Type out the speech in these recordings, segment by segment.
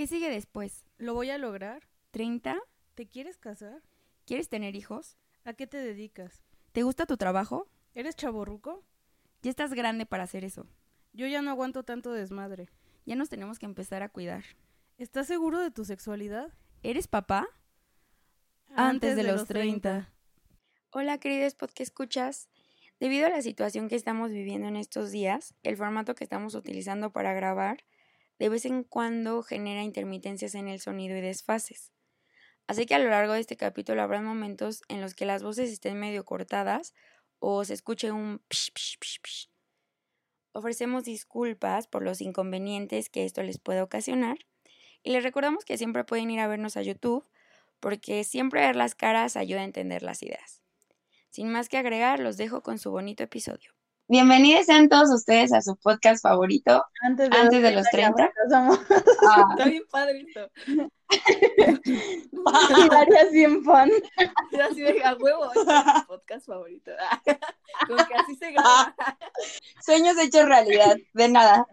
¿Qué sigue después? ¿Lo voy a lograr? ¿30? ¿Te quieres casar? ¿Quieres tener hijos? ¿A qué te dedicas? ¿Te gusta tu trabajo? ¿Eres chaborruco? Ya estás grande para hacer eso. Yo ya no aguanto tanto desmadre. Ya nos tenemos que empezar a cuidar. ¿Estás seguro de tu sexualidad? ¿Eres papá? Antes, de, los 30. Hola, queridos podcast escuchas. Debido a la situación que estamos viviendo en estos días, el formato que estamos utilizando para grabar de vez en cuando genera intermitencias en el sonido y desfases. Así que a lo largo de este capítulo habrá momentos en los que las voces estén medio cortadas o se escuche un psh, psh, psh, psh. Ofrecemos disculpas por los inconvenientes que esto les puede ocasionar y les recordamos que siempre pueden ir a vernos a YouTube porque siempre ver las caras ayuda a entender las ideas. Sin más que agregar, los dejo con su bonito episodio. Bienvenidos sean todos ustedes a su podcast favorito Antes antes de los 30. Ah, Está bien padre esto. Daría 100 fan. Era así de a huevo, este es mi podcast favorito. Como que así se graba. sueños hechos realidad, de nada.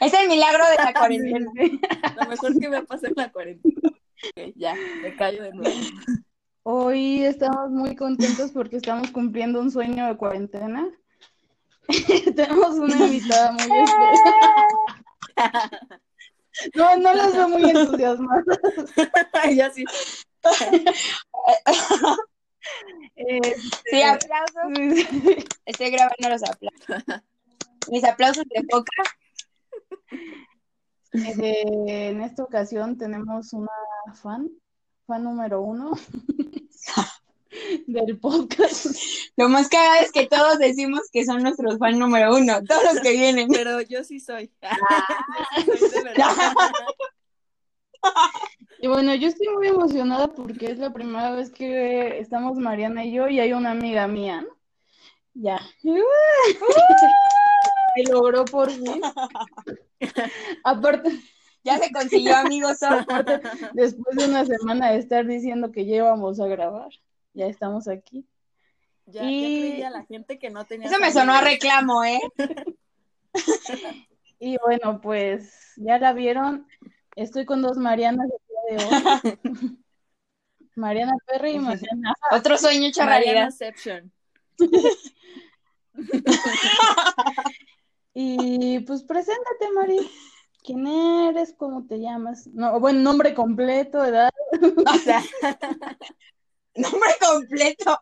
Es el milagro de la cuarentena. Lo mejor que me pasó en la cuarentena. Ok, ya, me callo de nuevo. Hoy estamos muy contentos porque estamos cumpliendo un sueño de cuarentena. Tenemos una invitada muy especial. No, no los veo muy entusiasmados. ya sí. Este, Sí, aplausos. Estoy grabando los aplausos. Mis aplausos de boca. eh, en esta ocasión tenemos una fan, fan número uno del podcast. Lo más cagado es que todos decimos que son nuestros fan número uno, todos los que vienen. Pero yo sí soy. Yo sí soy de verdad. Y bueno, yo estoy muy emocionada porque es la primera vez que estamos Mariana y yo y hay una amiga mía, ¿no? Ya. Se logró por fin. Aparte, Ya se consiguió amigos. después de una semana de estar diciendo que ya íbamos a grabar, ya estamos aquí. Ya, Y- ya creía la gente que no tenía. Eso me sonó a reclamo, ¿eh? Y bueno, pues ya la vieron. Estoy con dos Marianas el día de hoy. Mariana Perry y Mariana. Otro sueño hecho. Y pues preséntate, Mari. ¿Quién eres? ¿Cómo te llamas? No, bueno, nombre completo, edad. O sea, nombre completo.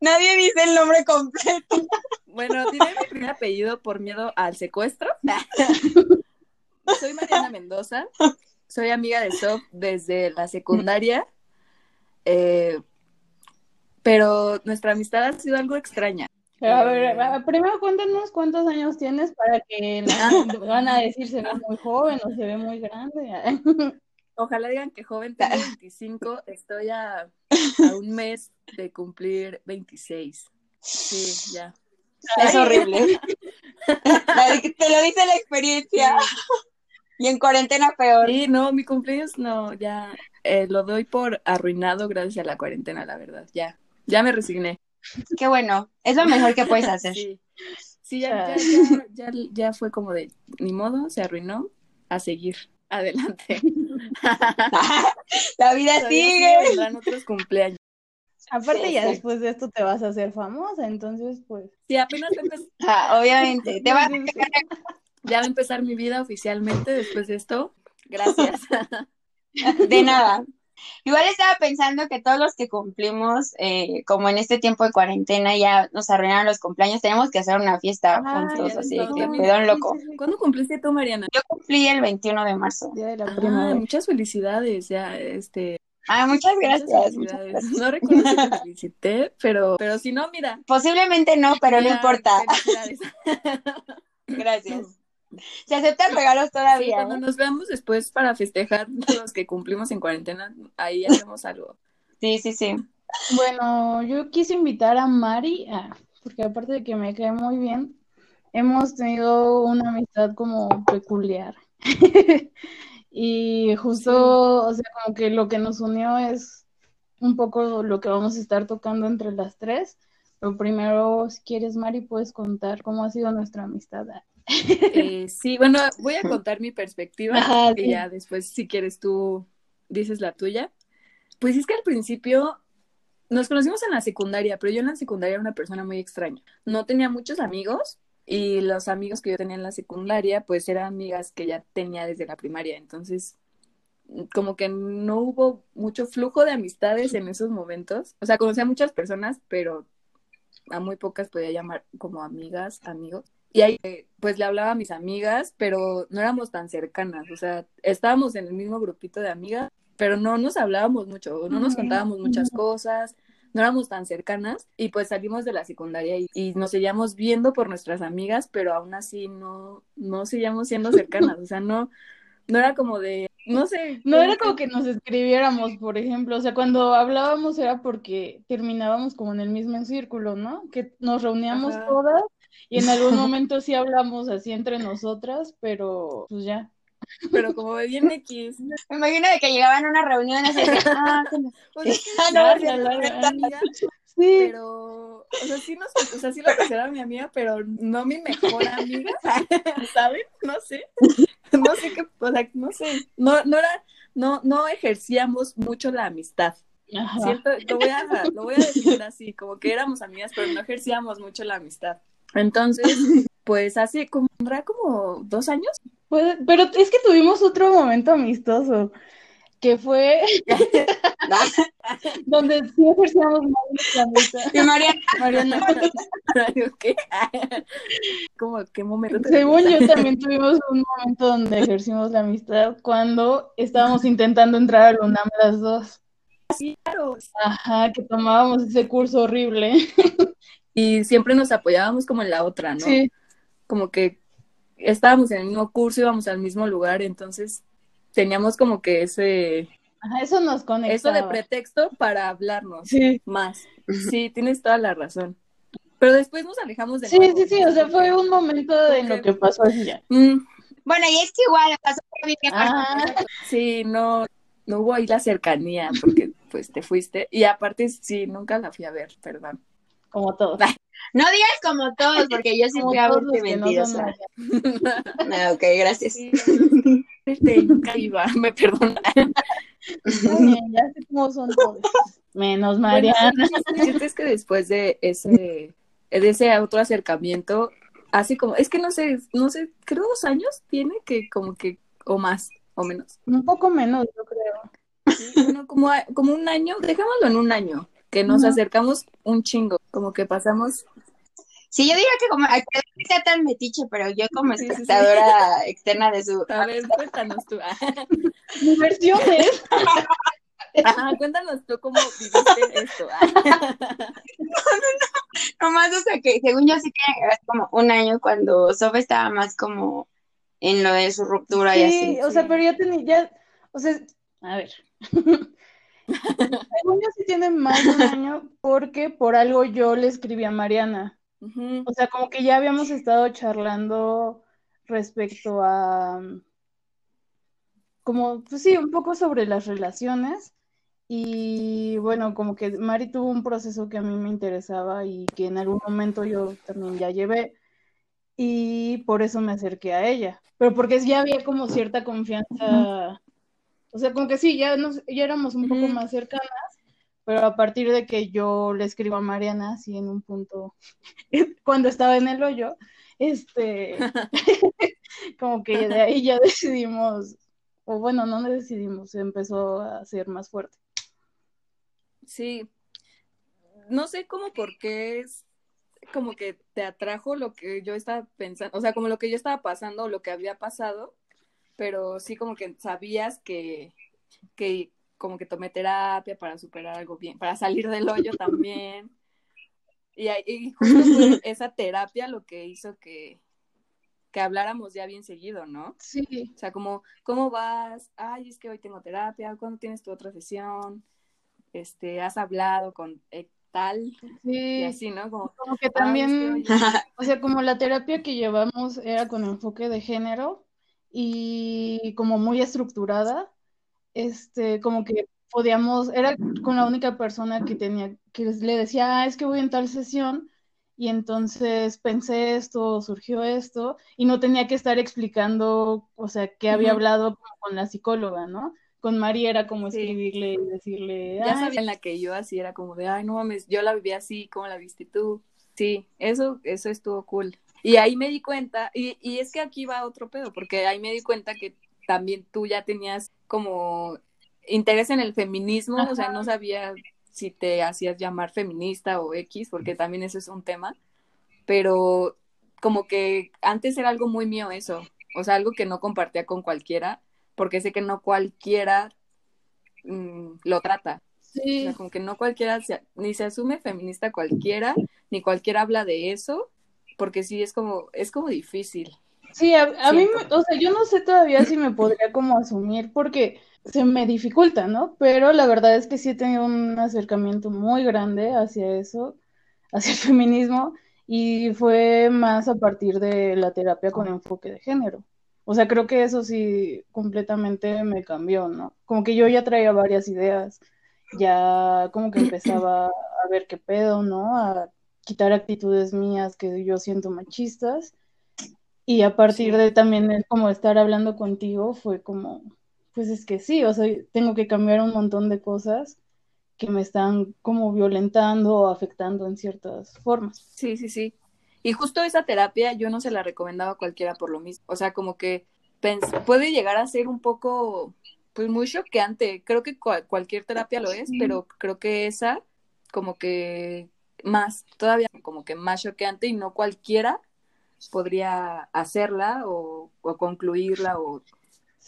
Nadie dice el nombre completo. Bueno, diré mi primer apellido por miedo al secuestro. Soy Mariana Mendoza. Soy amiga de Sof desde la secundaria. Eh, pero nuestra amistad ha sido algo extraña. A ver, a- primero cuéntanos cuántos años tienes para que la- van a decir se ve muy joven o se ve muy grande. Ojalá digan que joven, tengo 25, estoy a, a un mes de cumplir 26. Sí, ya. Es horrible. Te lo dice la experiencia. Y en cuarentena peor. Sí, no, mi cumpleaños no, ya eh, lo doy por arruinado gracias a la cuarentena, la verdad, ya. Ya me resigné. Qué bueno. Es lo mejor que puedes hacer. Sí, sí ya, ya, ya, ya, ya fue como de, ni modo, se arruinó, a seguir. Adelante. La vida Todavía sigue. vendrán otros cumpleaños. Aparte Sí, ya sí. después de esto te vas a hacer famosa, entonces pues Sí, apenas Ah, obviamente. Te vas a ya va a empezar mi vida oficialmente después de esto. Gracias. De nada. Igual estaba pensando que todos los que cumplimos, eh, como en este tiempo de cuarentena, ya nos arruinaron los cumpleaños, tenemos que hacer una fiesta Ah, juntos, así que pedón loco. ¿Cuándo cumpliste tú, Mariana? Yo cumplí el 21 de marzo. Día de la Ah, primavera. muchas felicidades, ya, este. Ah, muchas gracias. muchas gracias. No recuerdo si te felicité, pero, pero si no, mira. Posiblemente no, pero no importa. Gracias. Se aceptan regalos Sí, todavía. cuando ¿eh? nos veamos después para festejar los que cumplimos en cuarentena, ahí hacemos algo. Sí, sí, sí. Bueno, yo quise invitar a Mari, ah, porque aparte de que me cae muy bien, hemos tenido una amistad como peculiar. Y justo, o sea, como que lo que nos unió es un poco lo que vamos a estar tocando entre las tres. Pero primero, si quieres, Mari, puedes contar cómo ha sido nuestra amistad. Eh, sí, bueno, voy a contar mi perspectiva y ya después, si quieres, tú dices la tuya. Pues es que al principio nos conocimos en la secundaria, pero yo en la secundaria era una persona muy extraña. No tenía muchos amigos y los amigos que yo tenía en la secundaria, pues eran amigas que ya tenía desde la primaria. Entonces, como que no hubo mucho flujo de amistades en esos momentos. O sea, conocía a muchas personas, pero a muy pocas podía llamar como amigas, amigos. Y ahí, pues le hablaba a mis amigas, pero no éramos tan cercanas. O sea, estábamos en el mismo grupito de amigas, pero no nos hablábamos mucho, no nos contábamos muchas cosas, no éramos tan cercanas. Y pues salimos de la secundaria y, nos seguíamos viendo por nuestras amigas, pero aún así no, no seguíamos siendo cercanas. O sea, no, no era como de, no sé. No era como que nos escribiéramos, por ejemplo, o sea, cuando hablábamos era porque terminábamos como en el mismo círculo, ¿no? Que nos reuníamos todas y en algún momento sí hablamos así entre nosotras, pero pues ya. Pero como de bien X. Me imagino de que llegaban a una reunión así de, ah, pues no, sí. pero, o sea, sí, nos, o sea, sí lo consideraba mi amiga, pero no mi mejor amiga, ¿saben? No sé. no sé qué, o sea, no sé, no, no era, no, no ejercíamos mucho la amistad. Siento, lo voy a, lo voy a decir así, como que éramos amigas, pero no ejercíamos mucho la amistad. Entonces, pues hace como, como dos años. Pues, pero es que tuvimos otro momento amistoso que fue donde sí ejercíamos más la amistad. Y Mariana. Mariana. ¿Qué? ¿Cómo, ¿Qué momento? Según yo también tuvimos un momento donde ejercimos la amistad cuando estábamos intentando entrar a UNAM las dos. Claro. Ajá, que tomábamos ese curso horrible. Y siempre nos apoyábamos como en la otra, ¿no? Sí. Como que estábamos en el mismo curso, íbamos al mismo lugar, entonces teníamos como que ese... Ajá, eso nos conectaba. Eso de pretexto para hablarnos más. Sí, tienes toda la razón. Pero después nos alejamos de Sí, sí, sí, o sea, fue un momento de lo que pasó así ya. Mm. Bueno, y es que igual pasó bien. Sí, no, no hubo ahí la cercanía porque pues te fuiste. Y aparte, sí, nunca la fui a ver, perdón. Como todos. No digas como todos, porque yo sí fui a verte mentirosa. No, ok, gracias. Este, nunca iba, me perdona. ya sé cómo son todos. Menos Mariana. Bueno, es que después de ese, de ese otro acercamiento, así como, es que no sé, no sé, creo dos años tiene que como que, o más, o menos. Un poco menos, yo creo. bueno, como, como un año, dejémoslo en un año, que nos acercamos un chingo, como que pasamos Sí, yo diría que como, que sea tan metiche, pero yo como espectadora externa de su... A ver, cuéntanos tú. Mi versión es... Ajá, cuéntanos tú cómo viviste esto. No, no, no. más, o sea, que según yo sí que hace como un año cuando Sofa estaba más como en lo de su ruptura y así. Sí, o sea, pero ya tenía, ya, o sea, a ver. según yo sí tiene más de un año porque por algo yo le escribí a Mariana. O sea, como que ya habíamos estado charlando respecto a, como, pues sí, un poco sobre las relaciones. Y bueno, como que Mari tuvo un proceso que a mí me interesaba y que en algún momento yo también ya llevé. Y por eso me acerqué a ella. Pero porque ya había como cierta confianza. O sea, como que sí, ya, nos, ya éramos un poco más cercanas pero a partir de que yo le escribo a Mariana, así en un punto, cuando estaba en el hoyo, este, como que de ahí ya decidimos, o bueno, no decidimos, empezó a ser más fuerte. Sí, no sé cómo por qué es como que te atrajo lo que yo estaba pensando, o sea, como lo que yo estaba pasando, lo que había pasado, pero sí como que sabías que, que como que tomé terapia para superar algo bien, para salir del hoyo también. Y, y justo fue esa terapia lo que hizo que, que habláramos ya bien seguido, ¿no? Sí. O sea, como, ¿cómo vas? Ay, es que hoy tengo terapia, ¿cuándo tienes tu otra sesión? Este, has hablado con eh, tal. Sí. Y así, ¿no? Como, como que también, o sea, como la terapia que llevamos era con enfoque de género y como muy estructurada, este, como que podíamos, era con la única persona que tenía, que le decía, ah, es que voy en tal sesión, y entonces pensé esto, surgió esto, y no tenía que estar explicando, o sea, que había hablado con la psicóloga, ¿no? Con María era como escribirle y decirle... Ya sabía en la que yo así era como de, ay, no mames, yo la viví así, ¿cómo la viste tú? Sí, eso, eso estuvo cool. Y ahí me di cuenta, y, y es que aquí va otro pedo, porque ahí me di cuenta que también tú ya tenías como interés en el feminismo, o sea, no sabía si te hacías llamar feminista o X, porque también eso es un tema, pero como que antes era algo muy mío eso, o sea, algo que no compartía con cualquiera, porque sé que no cualquiera mm, lo trata. Sí. O sea, como que no cualquiera, ni se asume feminista cualquiera, ni cualquiera habla de eso, porque sí es como, es como difícil. Sí, a, a mí, o sea, yo no sé todavía si me podría como asumir, porque se me dificulta, ¿no? Pero la verdad es que sí he tenido un acercamiento muy grande hacia eso, hacia el feminismo, y fue más a partir de la terapia con enfoque de género. O sea, creo que eso sí completamente me cambió, ¿no? Como que yo ya traía varias ideas, ya como que empezaba a ver qué pedo, ¿no? A quitar actitudes mías que yo siento machistas. Y a partir de también como estar hablando contigo fue como, pues es que sí, o sea, tengo que cambiar un montón de cosas que me están como violentando o afectando en ciertas formas. Sí, sí, sí. Y justo esa terapia yo no se la recomendaba a cualquiera por lo mismo. O sea, como que puede llegar a ser un poco, pues muy choqueante. Creo que cualquier terapia lo es, pero creo que esa como que más, todavía como que más choqueante y no cualquiera podría hacerla o, o concluirla o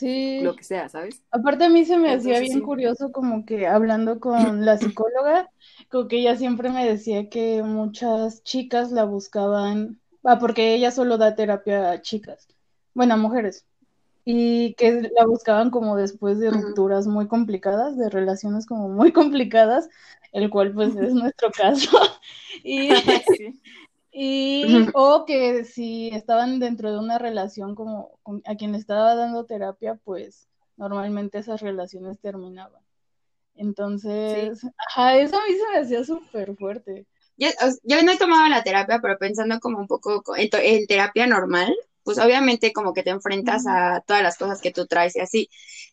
Sí. Lo que sea, ¿sabes? Aparte a mí se me hacía bien curioso como que hablando con la psicóloga, como que ella siempre me decía que muchas chicas la buscaban, ah, porque ella solo da terapia a chicas, bueno, a mujeres, y que la buscaban como después de rupturas muy complicadas, de relaciones como muy complicadas, el cual pues es nuestro caso. y, y, o que si estaban dentro de una relación como a quien estaba dando terapia, pues normalmente esas relaciones terminaban. Entonces, ajá, eso a mí se me hacía súper fuerte. Yo, yo, no he tomado la terapia, pero pensando como un poco en, terapia normal, pues obviamente como que te enfrentas a todas las cosas que tú traes y así.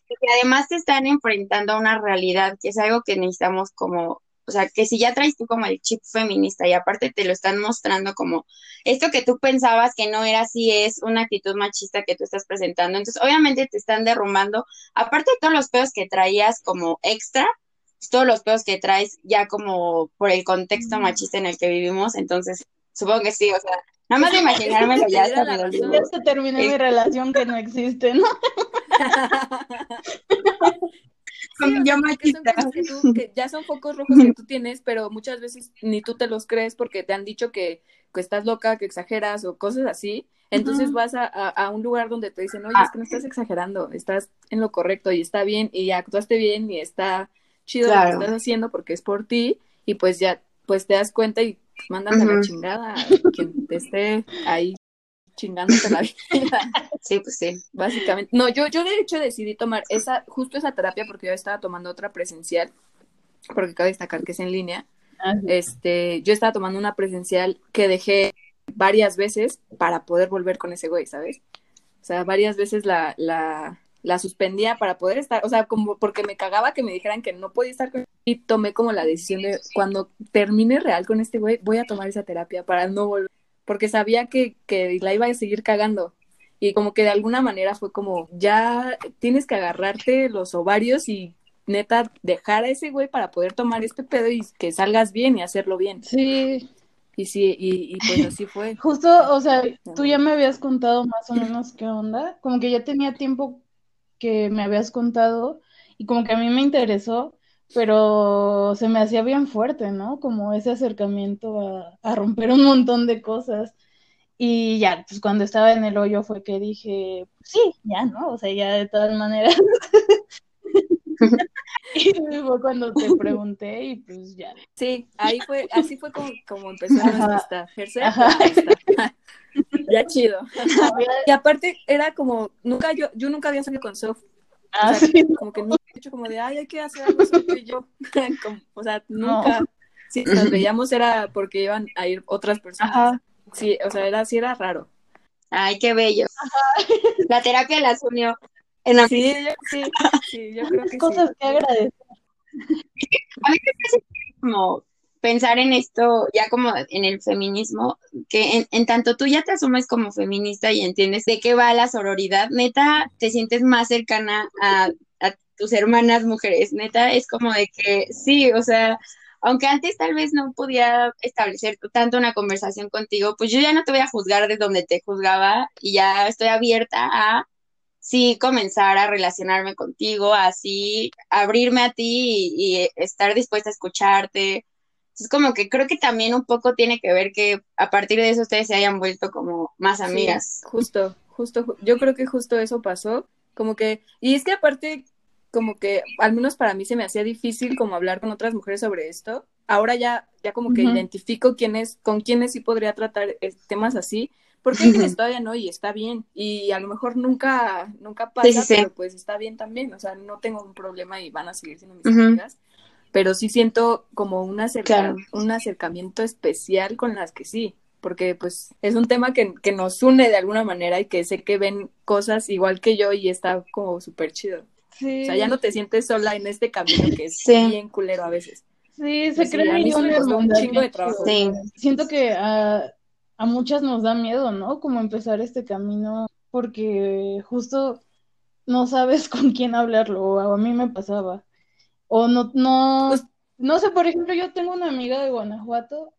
Y que además te están enfrentando a una realidad, que es algo que necesitamos como o sea, que si ya traes tú como el chip feminista y aparte te lo están mostrando como esto que tú pensabas que no era así es una actitud machista que tú estás presentando. Entonces, obviamente te están derrumbando, aparte de todos los pedos que traías como extra, pues, todos los pedos que traes ya como por el contexto machista en el que vivimos. Entonces, supongo que sí, o sea, nada más de imaginármelo ya está me Ya se terminó mi relación que no existe, ¿no? ya son focos rojos que tú tienes, pero muchas veces ni tú te los crees porque te han dicho que, estás loca, que exageras o cosas así. Entonces vas a, un lugar donde te dicen, oye, es que no estás exagerando, estás en lo correcto y está bien y actuaste bien y está chido lo que estás haciendo porque es por ti y pues ya, pues te das cuenta y mandan a la chingada quien te esté ahí chingándote la vida. Sí, pues sí. Básicamente. No, yo, yo de hecho decidí tomar esa, justo esa terapia porque yo estaba tomando otra presencial, porque cabe destacar que es en línea. Ah, este, yo estaba tomando una presencial que dejé varias veces para poder volver con ese güey, ¿sabes? O sea, varias veces la, la, la suspendía para poder estar, o sea, como porque me cagaba que me dijeran que no podía estar con y tomé como la decisión de cuando termine real con este güey, voy a tomar esa terapia para no volver porque sabía que, que la iba a seguir cagando. Y como que de alguna manera fue como, ya tienes que agarrarte los ovarios y neta dejar a ese güey para poder tomar este pedo y que salgas bien y hacerlo bien. Sí. Y sí, y, y pues así fue. Justo, o sea, tú ya me habías contado más o menos qué onda, como que ya tenía tiempo que me habías contado y como que a mí me interesó, pero se me hacía bien fuerte, ¿no? Como ese acercamiento a, romper un montón de cosas. Y ya, pues cuando estaba en el hoyo fue que dije, sí, ya, ¿no? O sea, ya de todas maneras. y fue cuando te pregunté y pues ya. Sí, ahí fue, así fue como, como empezó nuestra ya chido. y aparte era como, nunca yo, yo nunca había salido con Sof Ah, como que nunca he hecho como de, ay, hay que hacer algo sobre yo. o sea, nunca. si nos veíamos era porque iban a ir otras personas. Ajá. Sí, o sea, era, sí era raro. Ay, qué bello. La terapia las unió. Sí, yo, sí, sí, yo creo que Cosas que agradecer. A mí me parece como pensar en esto ya como en el feminismo, que en, tanto tú ya te asumes como feminista y entiendes de qué va la sororidad, neta, te sientes más cercana a, a tus hermanas mujeres, neta, es como de que sí, o sea, aunque antes tal vez no podía establecer tanto una conversación contigo, pues yo ya no te voy a juzgar de donde te juzgaba y ya estoy abierta a sí comenzar a relacionarme contigo, así abrirme a ti y, estar dispuesta a escucharte. Es como que creo que también un poco tiene que ver que a partir de eso ustedes se hayan vuelto como más amigas. justo, justo, yo creo que justo eso pasó, como que, y es que aparte como que al menos para mí se me hacía difícil como hablar con otras mujeres sobre esto. Ahora ya, ya como que identifico quiénes, con quiénes sí podría tratar temas así, porque hay quienes todavía no y está bien. Y a lo mejor nunca, nunca pasa, pero pues está bien también. O sea, no tengo un problema y van a seguir siendo mis amigas. Pero sí siento como un, un acercamiento especial con las que sí porque pues es un tema que, que, nos une de alguna manera y que sé que ven cosas igual que yo y está como súper chido. O sea, ya no te sientes sola en este camino que es bien culero a veces. Sí, se cree un chingo de trabajo. Sí. Siento que a, a muchas nos da miedo, ¿no? Como empezar este camino, porque justo no sabes con quién hablarlo, o a mí me pasaba. O no, no, pues no sé, por ejemplo, yo tengo una amiga de Guanajuato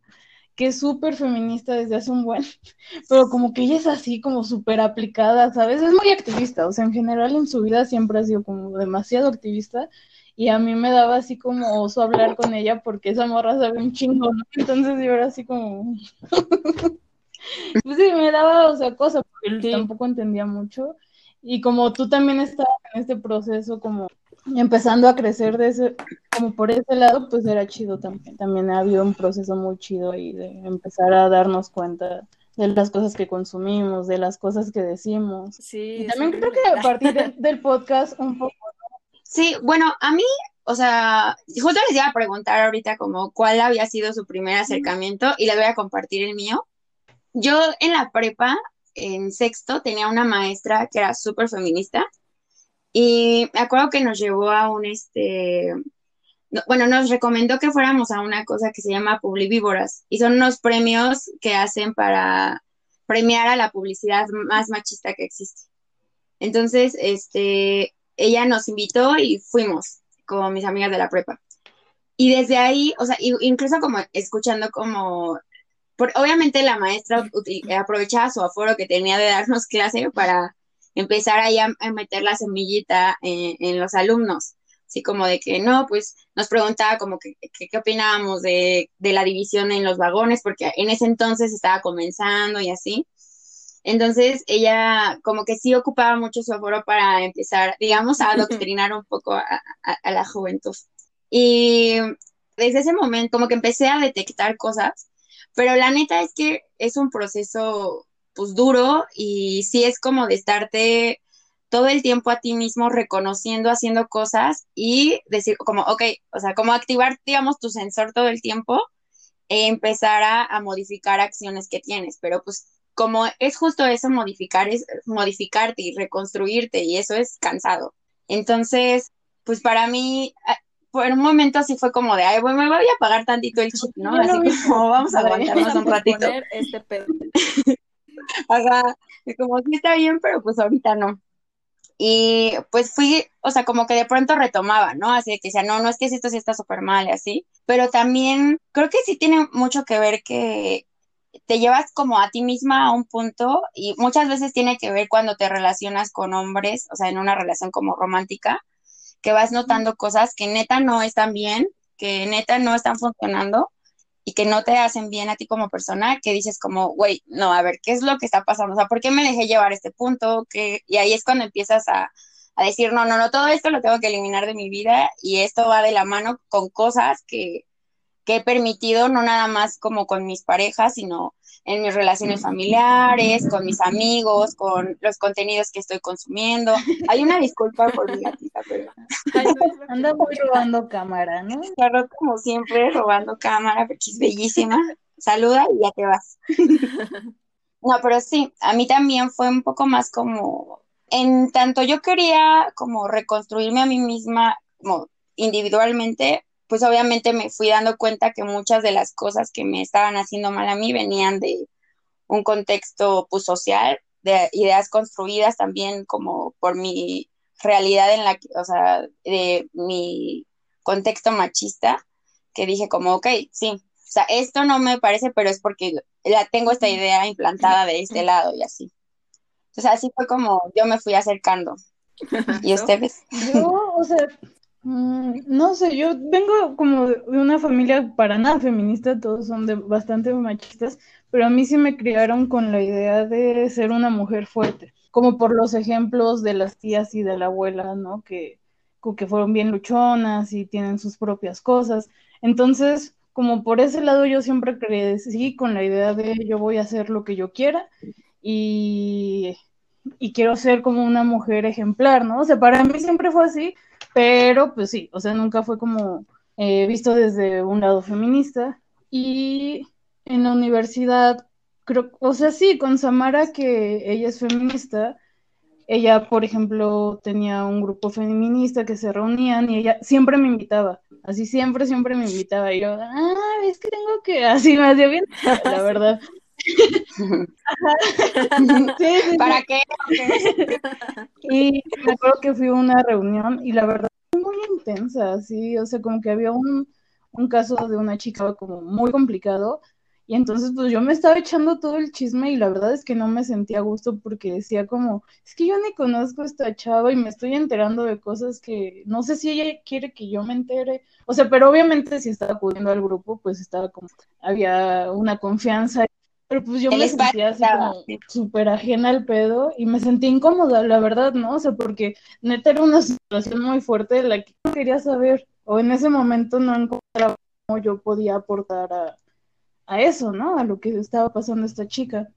que es súper feminista desde hace un buen, pero como que ella es así como súper aplicada, ¿sabes? Es muy activista, o sea, en general en su vida siempre ha sido como demasiado activista y a mí me daba así como oso hablar con ella porque esa morra sabe un chingo, ¿no? Entonces yo era así como... pues sí, me daba, o sea, cosa, porque tampoco entendía mucho y como tú también estabas en este proceso como empezando a crecer de ese, como por ese lado, pues era chido también. También ha habido un proceso muy chido ahí de empezar a darnos cuenta de las cosas que consumimos, de las cosas que decimos. Sí. Y también creo que a partir del podcast un poco. Sí, bueno, a mí, o sea, justo les iba a preguntar ahorita como cuál había sido su primer acercamiento y les voy a compartir el mío. Yo en la prepa, en sexto, tenía una maestra que era súper feminista y me acuerdo que nos llevó a un, este, bueno, nos recomendó que fuéramos a una cosa que se llama Publivívoras y son unos premios que hacen para premiar a la publicidad más machista que existe. Entonces, este, ella nos invitó y fuimos con mis amigas de la prepa. Y desde ahí, o sea, incluso como escuchando como, obviamente la maestra aprovechaba su aforo que tenía de darnos clase para empezar ahí a, meter la semillita en, los alumnos, así como de que no, pues nos preguntaba como que, qué opinábamos de, de, la división en los vagones, porque en ese entonces estaba comenzando y así. Entonces ella como que sí ocupaba mucho su aforo para empezar, digamos, a adoctrinar un poco a, a la juventud. Y desde ese momento como que empecé a detectar cosas, pero la neta es que es un proceso pues duro y sí es como de estarte todo el tiempo a ti mismo reconociendo, haciendo cosas y decir como, ok, o sea, como activar, digamos, tu sensor todo el tiempo e empezar a, modificar acciones que tienes, pero pues como es justo eso, modificar, es modificarte y reconstruirte y eso es cansado. Entonces, pues para mí, ah, por un momento así fue como de, ay, bueno, me voy a apagar tantito el chip, ¿no? Así como vamos a aguantarnos un ratito. Este pedo. Ajá, como sí está bien, pero pues ahorita no. Y pues fui, o sea, como que de pronto retomaba, ¿no? Así que decía, no, no es que esto sí está súper mal y así, pero también creo que sí tiene mucho que ver que te llevas como a ti misma a un punto y muchas veces tiene que ver cuando te relacionas con hombres, o sea, en una relación como romántica, que vas notando cosas que neta no están bien, que neta no están funcionando y que no te hacen bien a ti como persona, que dices como, güey, no, a ver, ¿qué es lo que está pasando? O sea, ¿por qué me dejé llevar a este punto? que Y ahí es cuando empiezas a, a decir, no, no, no, todo esto lo tengo que eliminar de mi vida y esto va de la mano con cosas que, que he permitido, no nada más como con mis parejas, sino en mis relaciones familiares, con mis amigos, con los contenidos que estoy consumiendo. Hay una disculpa por mi gatita, pero... Anda muy robando cámara, ¿no? Claro, como siempre, robando cámara, porque es bellísima. Saluda y ya te vas. no, pero sí, a mí también fue un poco más como, en tanto yo quería como reconstruirme a mí misma como individualmente, pues obviamente me fui dando cuenta que muchas de las cosas que me estaban haciendo mal a mí venían de un contexto pues, social, de ideas construidas también como por mi realidad en la que, o sea, de mi contexto machista, que dije como, ok, sí, o sea, esto no me parece, pero es porque la tengo esta idea implantada de este lado y así. Entonces así fue como yo me fui acercando. ¿Y ustedes? Yo, o sea, no sé, yo vengo como de una familia para nada feminista, todos son de bastante machistas, pero a mí sí me criaron con la idea de ser una mujer fuerte, como por los ejemplos de las tías y de la abuela, ¿no? Que, que fueron bien luchonas y tienen sus propias cosas. Entonces, como por ese lado yo siempre crecí con la idea de yo voy a hacer lo que yo quiera y, y quiero ser como una mujer ejemplar, ¿no? O sea, para mí siempre fue así pero pues sí, o sea, nunca fue como eh, visto desde un lado feminista. Y en la universidad, creo, o sea, sí, con Samara, que ella es feminista, ella, por ejemplo, tenía un grupo feminista que se reunían y ella siempre me invitaba, así siempre, siempre me invitaba. Y yo, ah, es que tengo que, así me hacía bien, la verdad. ¿Para qué? y me acuerdo que fui a una reunión y la verdad fue muy intensa, sí, o sea, como que había un, un caso de una chica como muy complicado y entonces pues yo me estaba echando todo el chisme y la verdad es que no me sentía a gusto porque decía como, es que yo ni conozco a esta chava y me estoy enterando de cosas que no sé si ella quiere que yo me entere. O sea, pero obviamente si estaba acudiendo al grupo, pues estaba como, había una confianza pero pues yo me sentía así como súper ajena al pedo y me sentí incómoda, la verdad, ¿no? O sea, porque neta era una situación muy fuerte de la que no quería saber, o en ese momento no encontraba cómo yo podía aportar a, a eso, ¿no? A lo que estaba pasando esta chica.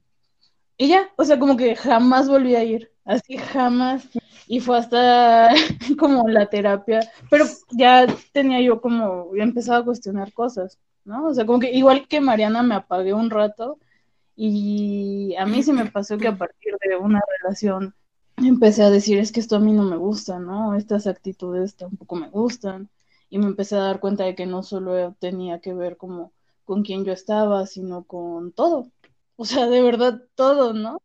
Y ya, o sea, como que jamás volví a ir, así jamás. Y fue hasta como la terapia, pero ya tenía yo como, ya empezaba a cuestionar cosas, ¿no? O sea, como que igual que Mariana me apagué un rato, y a mí se me pasó que a partir de una relación empecé a decir, es que esto a mí no me gusta, ¿no? Estas actitudes tampoco me gustan. Y me empecé a dar cuenta de que no solo tenía que ver como con quién yo estaba, sino con todo. O sea, de verdad todo, ¿no?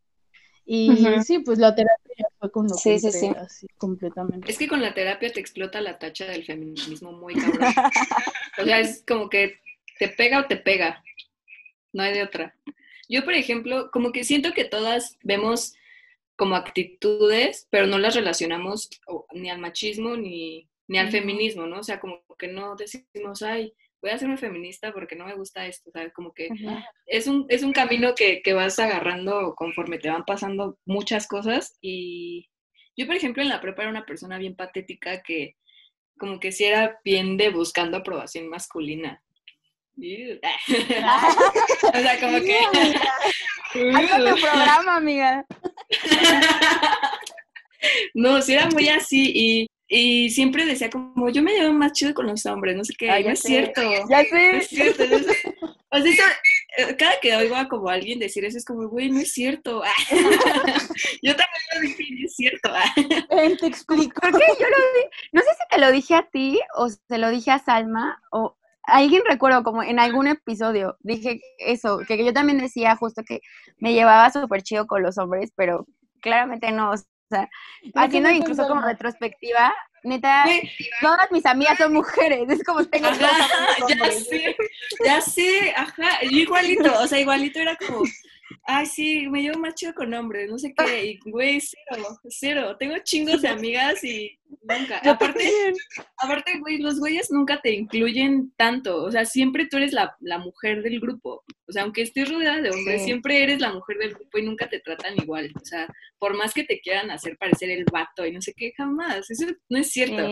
Y sí, pues la terapia fue con lo que sí, así completamente. Es que con la terapia te explota la tacha del feminismo muy cabrón. o sea, es como que te pega o te pega. No hay de otra. Yo, por ejemplo, como que siento que todas vemos como actitudes, pero no las relacionamos ni al machismo ni, ni al feminismo, ¿no? O sea, como que no decimos, ay, voy a ser una feminista porque no me gusta esto, ¿sabes? Como que es, un, es un camino que, que, vas agarrando conforme te van pasando muchas cosas y yo, por ejemplo, en la prepa era una persona bien patética que como que sí era bien de buscando aprobación masculina. o sea, como que. Hazlo tu programa, amiga. no, sí era muy así y, y, siempre decía como, yo me llevo más chido con los hombres, no sé qué, no es cierto. Ya sé. No es cierto. O sea, eh, cada que oigo a como alguien decir eso es como, güey, no es cierto. yo también lo dije, no es cierto. te explico. ¿Por qué? Yo lo di, no sé si te lo dije a ti o se lo dije a Salma o alguien recuerdo como en algún episodio dije eso, que yo también decía justo que me llevaba súper chido con los hombres, pero claramente no, o sea, haciendo incluso como retrospectiva, neta, todas mis amigas son mujeres, es como tengo ya sé, ya sé, ajá, igualito, o sea, igualito era como, ay, sí, me llevo más chido con hombres, no sé qué, y güey, cero, cero, tengo chingos de amigas y nunca, aparte, aparte, güey, los güeyes nunca te incluyen tanto, o sea, siempre tú eres la, mujer del grupo, o sea, aunque estés rodeada de hombres, siempre eres la mujer del grupo y nunca te tratan igual, o sea, por más que te quieran hacer parecer el vato y no sé qué, jamás, eso no es cierto.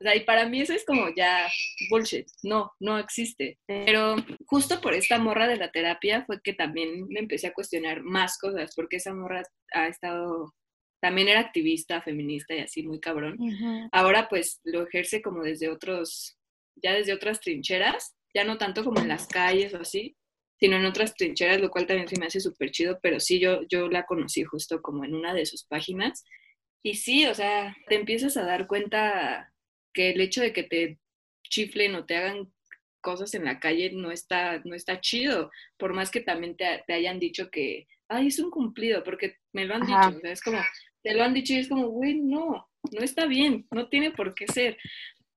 O sea, y para mí eso es como ya bullshit. No, no existe. Pero justo por esta morra de la terapia fue que también me empecé a cuestionar más cosas, porque esa morra ha estado, también era activista, feminista y así, muy cabrón. Ahora pues lo ejerce como desde otros, ya desde otras trincheras, ya no tanto como en las calles o así, sino en otras trincheras, lo cual también se me hace súper chido, pero sí, yo, yo la conocí justo como en una de sus páginas. Y sí, o sea, te empiezas a dar cuenta que el hecho de que te chiflen o te hagan cosas en la calle no está, no está chido, por más que también te, hayan dicho que, ay, es un cumplido, porque me lo han dicho, o sea, es como, te lo han dicho y es como, güey, no, no está bien, no tiene por qué ser.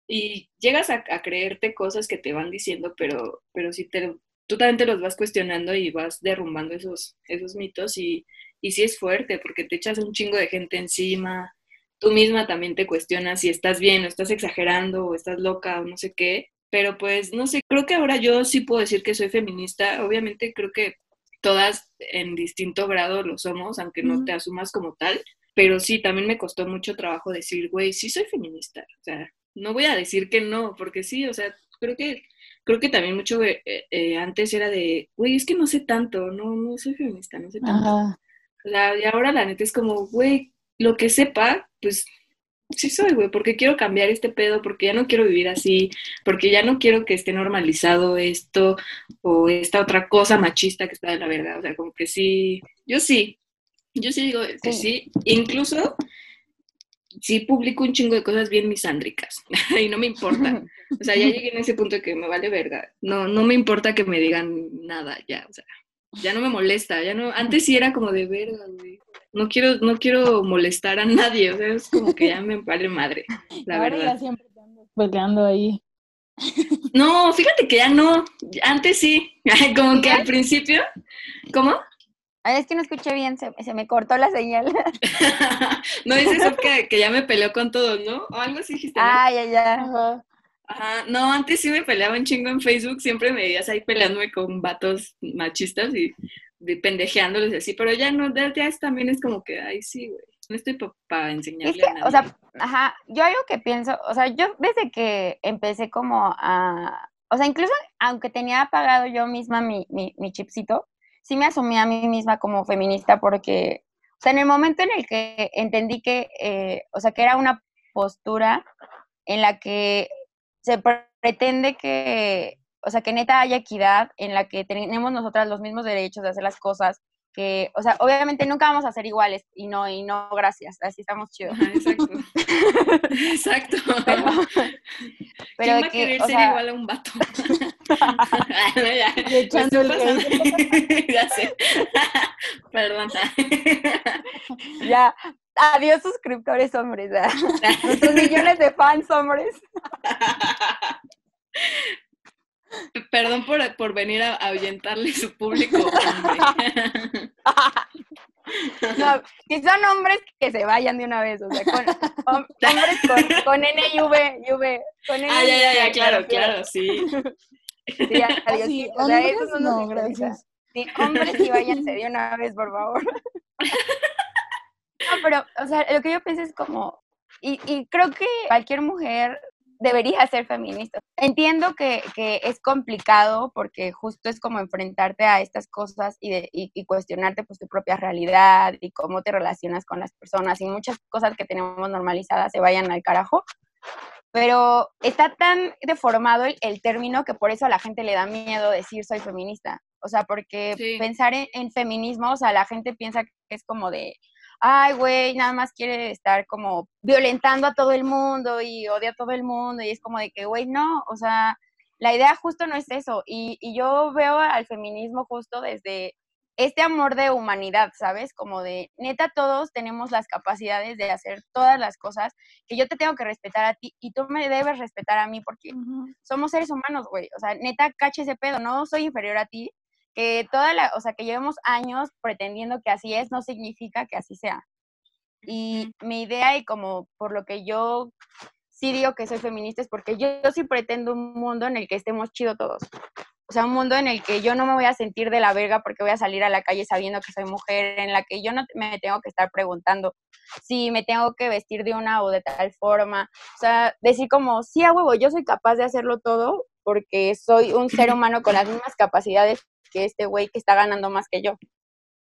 Y llegas a, a creerte cosas que te van diciendo, pero, pero si te tú también te los vas cuestionando y vas derrumbando esos, esos mitos y, y sí es fuerte porque te echas un chingo de gente encima, tú misma también te cuestionas si estás bien o estás exagerando o estás loca o no sé qué, pero pues no sé, creo que ahora yo sí puedo decir que soy feminista, obviamente creo que todas en distinto grado lo somos, aunque no te asumas como tal, pero sí, también me costó mucho trabajo decir, güey, sí soy feminista, o sea, no voy a decir que no, porque sí, o sea, creo que creo que también mucho eh, eh, antes era de, güey, es que no sé tanto, no, no soy feminista, no sé tanto. y ahora la neta es como, güey, lo que sepa, pues sí soy, güey, porque quiero cambiar este pedo, porque ya no quiero vivir así, porque ya no quiero que esté normalizado esto o esta otra cosa machista que está de la verdad. O sea, como que sí, yo sí, yo sí digo que sí. Incluso sí publico un chingo de cosas bien misándricas y no me importa. O sea, ya llegué en ese punto de que me vale verga. No, no me importa que me digan nada ya, o sea, ya no me molesta, ya no, antes sí era como de verga, güey. No quiero, no quiero molestar a nadie, o sea, es como que ya me vale madre, la Ahora verdad. ya siempre peleando ahí. No, fíjate que ya no, antes sí, como que al principio, ¿cómo? Ay, es que no escuché bien, se, me cortó la señal. no es eso que, que, ya me peleó con todos, ¿no? O algo así dijiste. Ah, ya, ya. Ajá. No, antes sí me peleaba un chingo en Facebook, siempre me veías ahí peleándome con vatos machistas y pendejeándoles así, pero ya no, ya es, también es como que, ay, sí, güey, no estoy para enseñarle a nadie. O sea, ajá, yo algo que pienso, o sea, yo desde que empecé como a, o sea, incluso aunque tenía pagado yo misma mi, mi, mi chipsito, sí me asumí a mí misma como feminista porque, o sea, en el momento en el que entendí que, eh, o sea, que era una postura en la que se pretende que, o sea, que neta haya equidad, en la que tenemos nosotras los mismos derechos de hacer las cosas, que, o sea, obviamente nunca vamos a ser iguales y no, y no, gracias, así estamos chidos. exacto. exacto. Pero, ¿Quién va a querer ser igual a un vato? Ya, echando el ya sé. Perdón. ya, adiós suscriptores hombres, nuestros millones de fans hombres. Perdón por, por venir a ahuyentarle su público. no, si son hombres que se vayan de una vez, o sea, con, hombres con, con, N y V, y V con N ah, ya, ya, ya, claro, claro, sí. Sí, adiós, sí, o sea, esos son no, gracias. Sí, hombres y váyanse de una vez, por favor. No, pero, o sea, lo que yo pienso es como, y, y creo que cualquier mujer debería ser feminista. Entiendo que, que, es complicado porque justo es como enfrentarte a estas cosas y, de, y, cuestionarte pues tu propia realidad y cómo te relacionas con las personas y muchas cosas que tenemos normalizadas se vayan al carajo. Pero está tan deformado el, el término que por eso a la gente le da miedo decir soy feminista. O sea, porque pensar en, en, feminismo, o sea, la gente piensa que es como de, ay, güey, nada más quiere estar como violentando a todo el mundo y odia a todo el mundo y es como de que, güey, no, o sea, la idea justo no es eso. Y, y yo veo al feminismo justo desde este amor de humanidad, ¿sabes? Como de, neta, todos tenemos las capacidades de hacer todas las cosas, que yo te tengo que respetar a ti y tú me debes respetar a mí porque somos seres humanos, güey. O sea, neta, cache ese pedo, no soy inferior a ti, que toda la, o sea, que llevemos años pretendiendo que así es, no significa que así sea. Y mi idea y como por lo que yo sí digo que soy feminista es porque yo, sí pretendo un mundo en el que estemos chidos todos. O sea, un mundo en el que yo no me voy a sentir de la verga porque voy a salir a la calle sabiendo que soy mujer, en la que yo no me tengo que estar preguntando si me tengo que vestir de una o de tal forma. O sea, decir como, sí, a huevo, yo soy capaz de hacerlo todo porque soy un ser humano con las mismas capacidades que este güey que está ganando más que yo.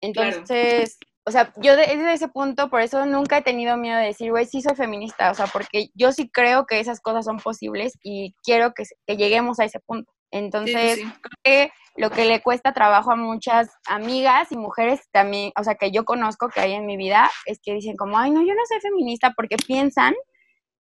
Entonces, o sea, yo desde ese punto, por eso nunca he tenido miedo de decir, güey, sí soy feminista, o sea, porque yo sí creo que esas cosas son posibles y quiero que, que lleguemos a ese punto. Entonces, creo que lo que le cuesta trabajo a muchas amigas y mujeres también, o sea, que yo conozco que hay en mi vida, es que dicen como, ay, no, yo no soy feminista porque piensan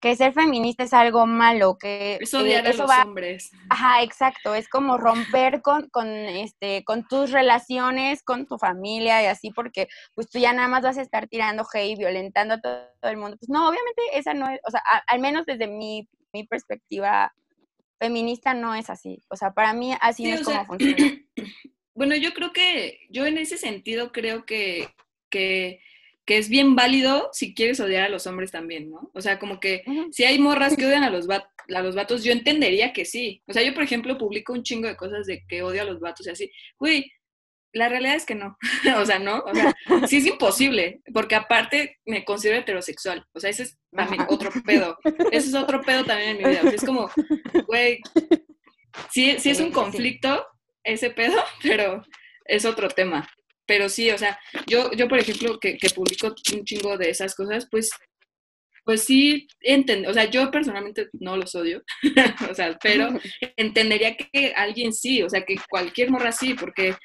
que ser feminista es algo malo, que eso odiar a los hombres. Ajá, exacto, es como romper con, con, este, con tus relaciones, con tu familia y así, porque pues tú ya nada más vas a estar tirando hate, violentando a todo, el mundo. Pues no, obviamente esa no es, o sea, al menos desde mi, mi perspectiva feminista no es así. O sea, para mí así no es como funciona. Bueno, yo creo que, yo en ese sentido creo que, que, es bien válido si quieres odiar a los hombres también, ¿no? O sea, como que si hay morras que odian a los, a los vatos, yo entendería que sí. O sea, yo, por ejemplo, publico un chingo de cosas de que odio a los vatos y así. Güey, la realidad es que no. o sea, no. O sea, sí es imposible, porque aparte me considero heterosexual. O sea, ese es también otro pedo. Ese es otro pedo también en mi vida. O sea, es como, güey, sí, sí es un conflicto ese pedo, pero es otro tema. Pero sí, o sea, yo, yo por ejemplo, que, que publico un chingo de esas cosas, pues pues sí, entiendo, o sea, yo personalmente no los odio, o sea, pero entendería que alguien sí, o sea, que cualquier morra sí, porque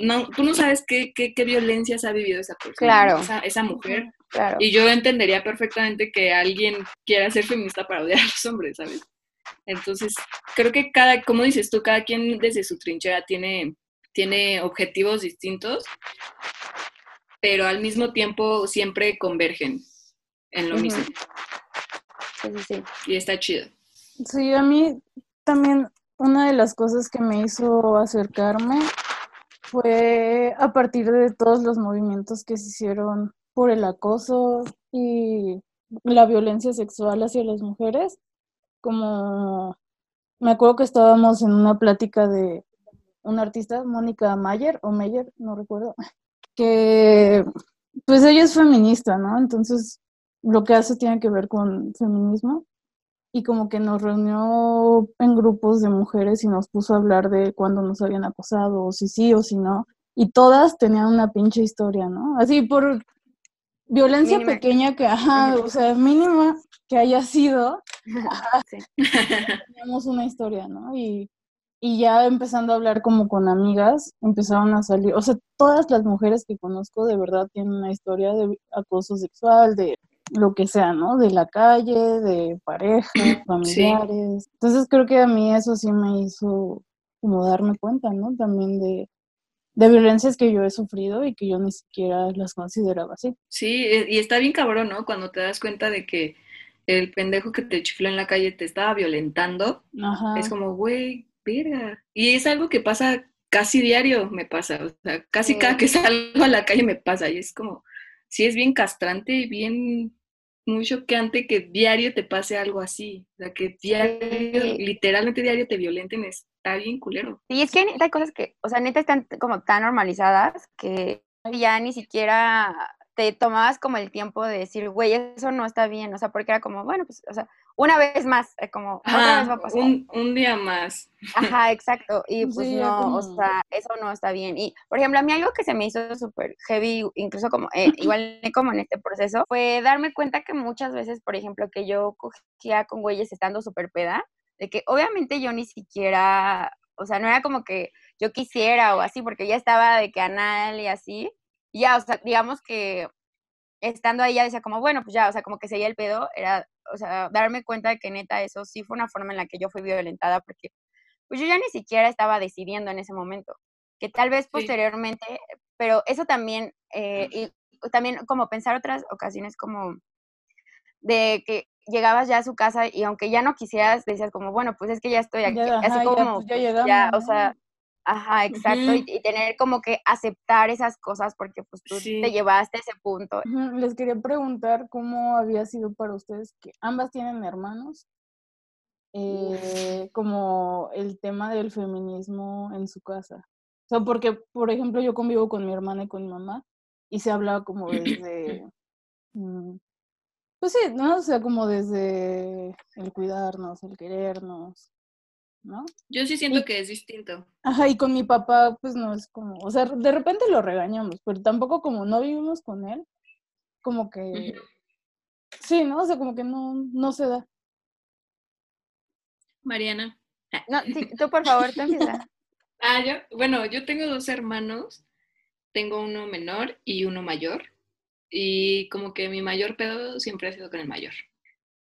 no, tú no sabes qué, qué, qué violencias ha vivido esa persona, esa, mujer. Y yo entendería perfectamente que alguien quiera ser feminista para odiar a los hombres, ¿sabes? Entonces, creo que cada, como dices tú, cada quien desde su trinchera tiene, tiene objetivos distintos, pero al mismo tiempo siempre convergen en lo mismo. Sí, sí, sí. Y está chido. Sí, a mí también una de las cosas que me hizo acercarme fue a partir de todos los movimientos que se hicieron por el acoso y la violencia sexual hacia las mujeres. Como me acuerdo que estábamos en una plática de una artista, Mónica Mayer o Meyer, no recuerdo, que pues ella es feminista, ¿no? Entonces lo que hace tiene que ver con feminismo y como que nos reunió en grupos de mujeres y nos puso a hablar de cuándo nos habían acosado, o si sí o si no. Y todas tenían una pinche historia, ¿no? Así por violencia pequeña que, ajá, o sea, mínima que haya sido, teníamos una historia, ¿no? Y, y ya empezando a hablar como con amigas, empezaron a salir, o sea, todas las mujeres que conozco de verdad tienen una historia de acoso sexual, de lo que sea, ¿no? De la calle, de pareja, familiares. Entonces creo que a mí eso sí me hizo como darme cuenta, ¿no? También de, de violencias que yo he sufrido y que yo ni siquiera las consideraba así. Sí, e, y está bien cabrón, ¿no? Cuando te das cuenta de que el pendejo que te chifló en la calle te estaba violentando. Ajá. Es como, güey, verga. Y es algo que pasa casi diario, me pasa. O sea, casi cada que salgo a la calle me pasa. Y es como, sí es bien castrante y bien muy choqueante que diario te pase algo así. O sea, que diario, literalmente diario te violenten, está bien culero. Y es que hay cosas que, o sea, neta están como tan normalizadas que ya ni siquiera te tomabas como el tiempo de decir, güey, eso no está bien, o sea, porque era como, bueno, pues, o sea, una vez más, eh, como, otra vez va a pasar. Un, día más. Ajá, exacto, y pues no, o sea, eso no está bien. Y, por ejemplo, a mí algo que se me hizo súper heavy, incluso como, eh, igual como en este proceso, fue darme cuenta que muchas veces, por ejemplo, que yo cogía con güeyes estando súper peda, de que obviamente yo ni siquiera, o sea, no era como que yo quisiera o así, porque ya estaba de que anal y así, ya, o sea, digamos que estando ahí ya decía como, bueno, pues ya, o sea, como que seguía el pedo, era, o sea, darme cuenta de que neta eso sí fue una forma en la que yo fui violentada porque pues yo ya ni siquiera estaba decidiendo en ese momento, que tal vez posteriormente, pero eso también, eh, y también como pensar otras ocasiones como de que llegabas ya a su casa y aunque ya no quisieras, decías como, bueno, pues es que ya estoy aquí, así como, ya, pues, ya, o sea, Ajá, exacto, y, tener como que aceptar esas cosas porque pues tú te llevaste a ese punto. Les quería preguntar cómo había sido para ustedes, que ambas tienen hermanos, eh, como el tema del feminismo en su casa. O sea, porque, por ejemplo, yo convivo con mi hermana y con mi mamá y se habla como desde, mm, pues sí, ¿no? O sea, como desde el cuidarnos, el querernos, ¿no? Yo sí siento que es distinto. Ajá, y con mi papá, pues no es como, o sea, de repente lo regañamos, pero tampoco como no vivimos con él, como que, sí, ¿no? O sea, como que no, no se da. Mariana. No, tú por favor, te empieza. ah, yo, bueno, yo tengo dos hermanos, tengo uno menor y uno mayor, y como que mi mayor pedo siempre ha sido con el mayor.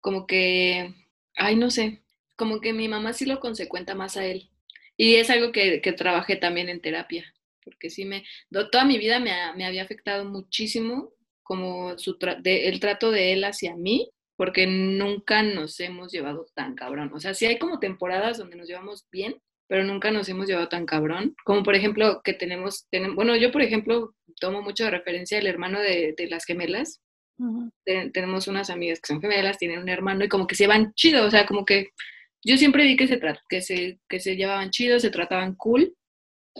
Como que, ay, no sé, como que mi mamá sí lo consecuenta más a él. Y es algo que, que trabajé también en terapia, porque sí me, toda mi vida me, me había afectado muchísimo como su el trato de él hacia mí, porque nunca nos hemos llevado tan cabrón. O sea, sí hay como temporadas donde nos llevamos bien, pero nunca nos hemos llevado tan cabrón. Como por ejemplo que tenemos, tenemos bueno, yo por ejemplo tomo mucho de referencia el hermano de, de las gemelas. tenemos unas amigas que son gemelas, tienen un hermano y como que se llevan chido, o sea, como que yo siempre vi que se, que se, que se llevaban chido, se trataban cool,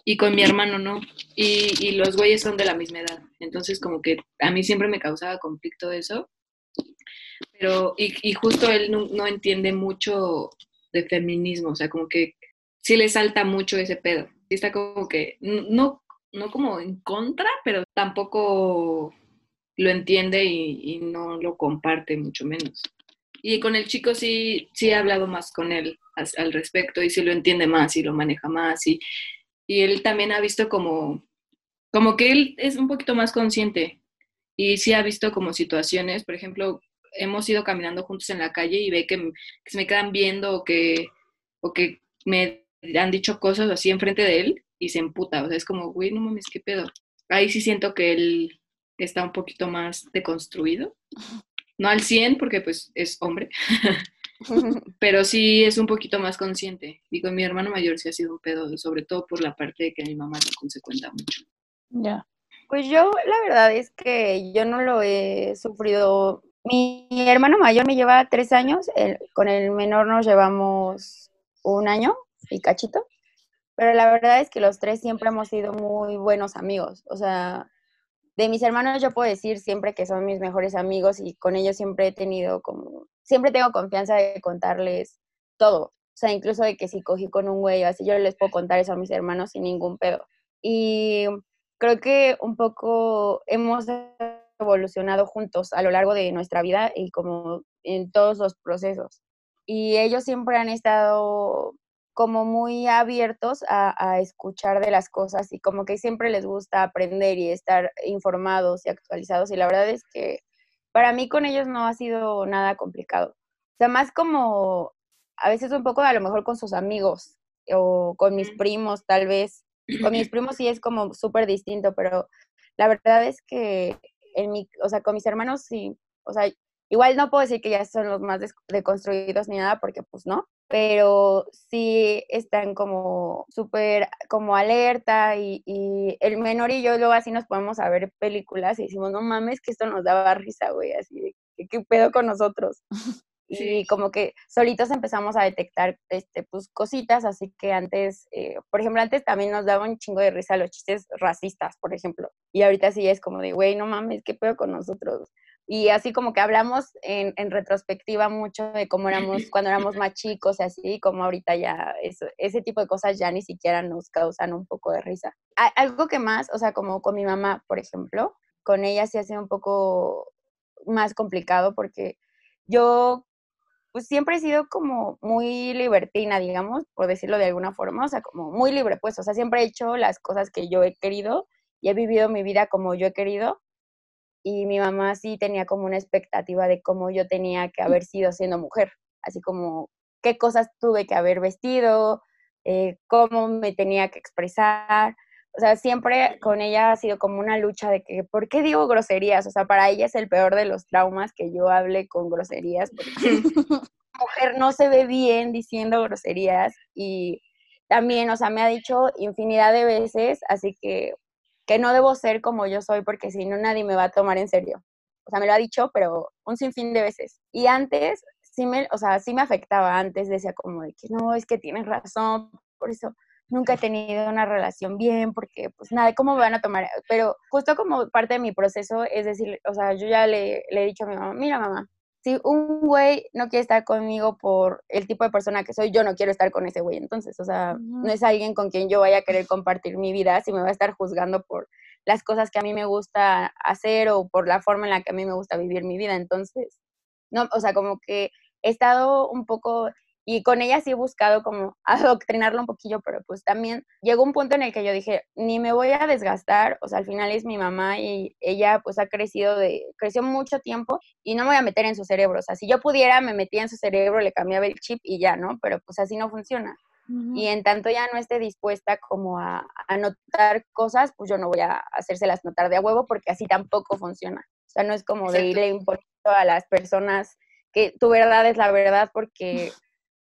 y con mi hermano no. Y, y, los güeyes son de la misma edad. Entonces, como que a mí siempre me causaba conflicto eso. Pero, y, y justo él no, no, entiende mucho de feminismo, o sea, como que sí le salta mucho ese pedo. Sí está como que, no, no como en contra, pero tampoco lo entiende y, y no lo comparte, mucho menos. Y con el chico sí, sí he hablado más con él al respecto y sí lo entiende más y lo maneja más y, y él también ha visto como, como que él es un poquito más consciente y sí ha visto como situaciones, por ejemplo, hemos ido caminando juntos en la calle y ve que, que se me quedan viendo o que, o que me han dicho cosas así enfrente de él y se emputa, o sea, es como, güey, no mames, qué pedo. Ahí sí siento que él está un poquito más deconstruido no al 100 porque pues es hombre, pero sí es un poquito más consciente. Y con mi hermano mayor sí ha sido un pedo, sobre todo por la parte de que mi mamá se consecuenta mucho. Ya. Pues yo la verdad es que yo no lo he sufrido. Mi, hermano mayor me lleva tres años, con el menor nos llevamos un año y cachito, pero la verdad es que los tres siempre hemos sido muy buenos amigos. O sea, de mis hermanos yo puedo decir siempre que son mis mejores amigos y con ellos siempre he tenido como, siempre tengo confianza de contarles todo. O sea, incluso de que si cogí con un güey así, yo les puedo contar eso a mis hermanos sin ningún pedo. Y creo que un poco hemos evolucionado juntos a lo largo de nuestra vida y como en todos los procesos. Y ellos siempre han estado como muy abiertos a, escuchar de las cosas y como que siempre les gusta aprender y estar informados y actualizados y la verdad es que para mí con ellos no ha sido nada complicado. O sea, más como a veces un poco a lo mejor con sus amigos o con mis primos tal vez. Con mis primos sí es como súper distinto, pero la verdad es que en mi, o sea, con mis hermanos sí, o sea, igual no puedo decir que ya son los más deconstruidos ni nada porque pues no, pero sí están como súper como alerta y, el menor y yo luego así nos ponemos a ver películas y decimos, no mames, que esto nos daba risa, güey, así de, ¿qué, pedo con nosotros? Y como que solitos empezamos a detectar este, pues, cositas, así que antes, eh, por ejemplo, antes también nos daba un chingo de risa los chistes racistas, por ejemplo, y ahorita sí es como de, güey, no mames, ¿qué pedo con nosotros? Y así como que hablamos en, retrospectiva mucho de cómo éramos cuando éramos más chicos y así, como ahorita ya eso, ese tipo de cosas ya ni siquiera nos causan un poco de risa. Algo que más, o sea, como con mi mamá, por ejemplo, con ella sí ha sido un poco más complicado porque yo pues siempre he sido como muy libertina, digamos, por decirlo de alguna forma, o sea, como muy libre, pues, o sea, siempre he hecho las cosas que yo he querido y he vivido mi vida como yo he querido y mi mamá sí tenía como una expectativa de cómo yo tenía que haber sido siendo mujer, así como qué cosas tuve que haber vestido, eh, cómo me tenía que expresar. O sea, siempre con ella ha sido como una lucha de que, ¿por qué digo groserías? O sea, para ella es el peor de los traumas que yo hable con groserías, porque mujer no se ve bien diciendo groserías y también, o sea, me ha dicho infinidad de veces, así que que no debo ser como yo soy porque si no nadie me va a tomar en serio. O sea, me lo ha dicho, pero un sinfín de veces. Y antes sí me, o sea, sí me afectaba antes, decía como de que no, es que tienes razón, por eso nunca he tenido una relación bien, porque pues nada, ¿cómo me van a tomar? Pero justo como parte de mi proceso es decir, o sea, yo ya le, le he dicho a mi mamá, mira mamá, si un güey no quiere estar conmigo por el tipo de persona que soy, yo no quiero estar con ese güey. Entonces, o sea, no es alguien con quien yo vaya a querer compartir mi vida si me va a estar juzgando por las cosas que a mí me gusta hacer o por la forma en la que a mí me gusta vivir mi vida. Entonces, no, o sea, como que he estado un poco y con ella sí he buscado como adoctrinarlo un poquillo, pero pues también llegó un punto en el que yo dije, ni me voy a desgastar, o sea, al final es mi mamá y ella pues ha crecido de, creció mucho tiempo y no me voy a meter en su cerebro, o sea, si yo pudiera me metía en su cerebro, le cambiaba el chip y ya, ¿no? Pero pues así no funciona. Y en tanto ya no esté dispuesta como a, a notar cosas, pues yo no voy a hacérselas notar de a huevo porque así tampoco funciona. O sea, no es como de irle imponiendo a las personas que tu verdad es la verdad porque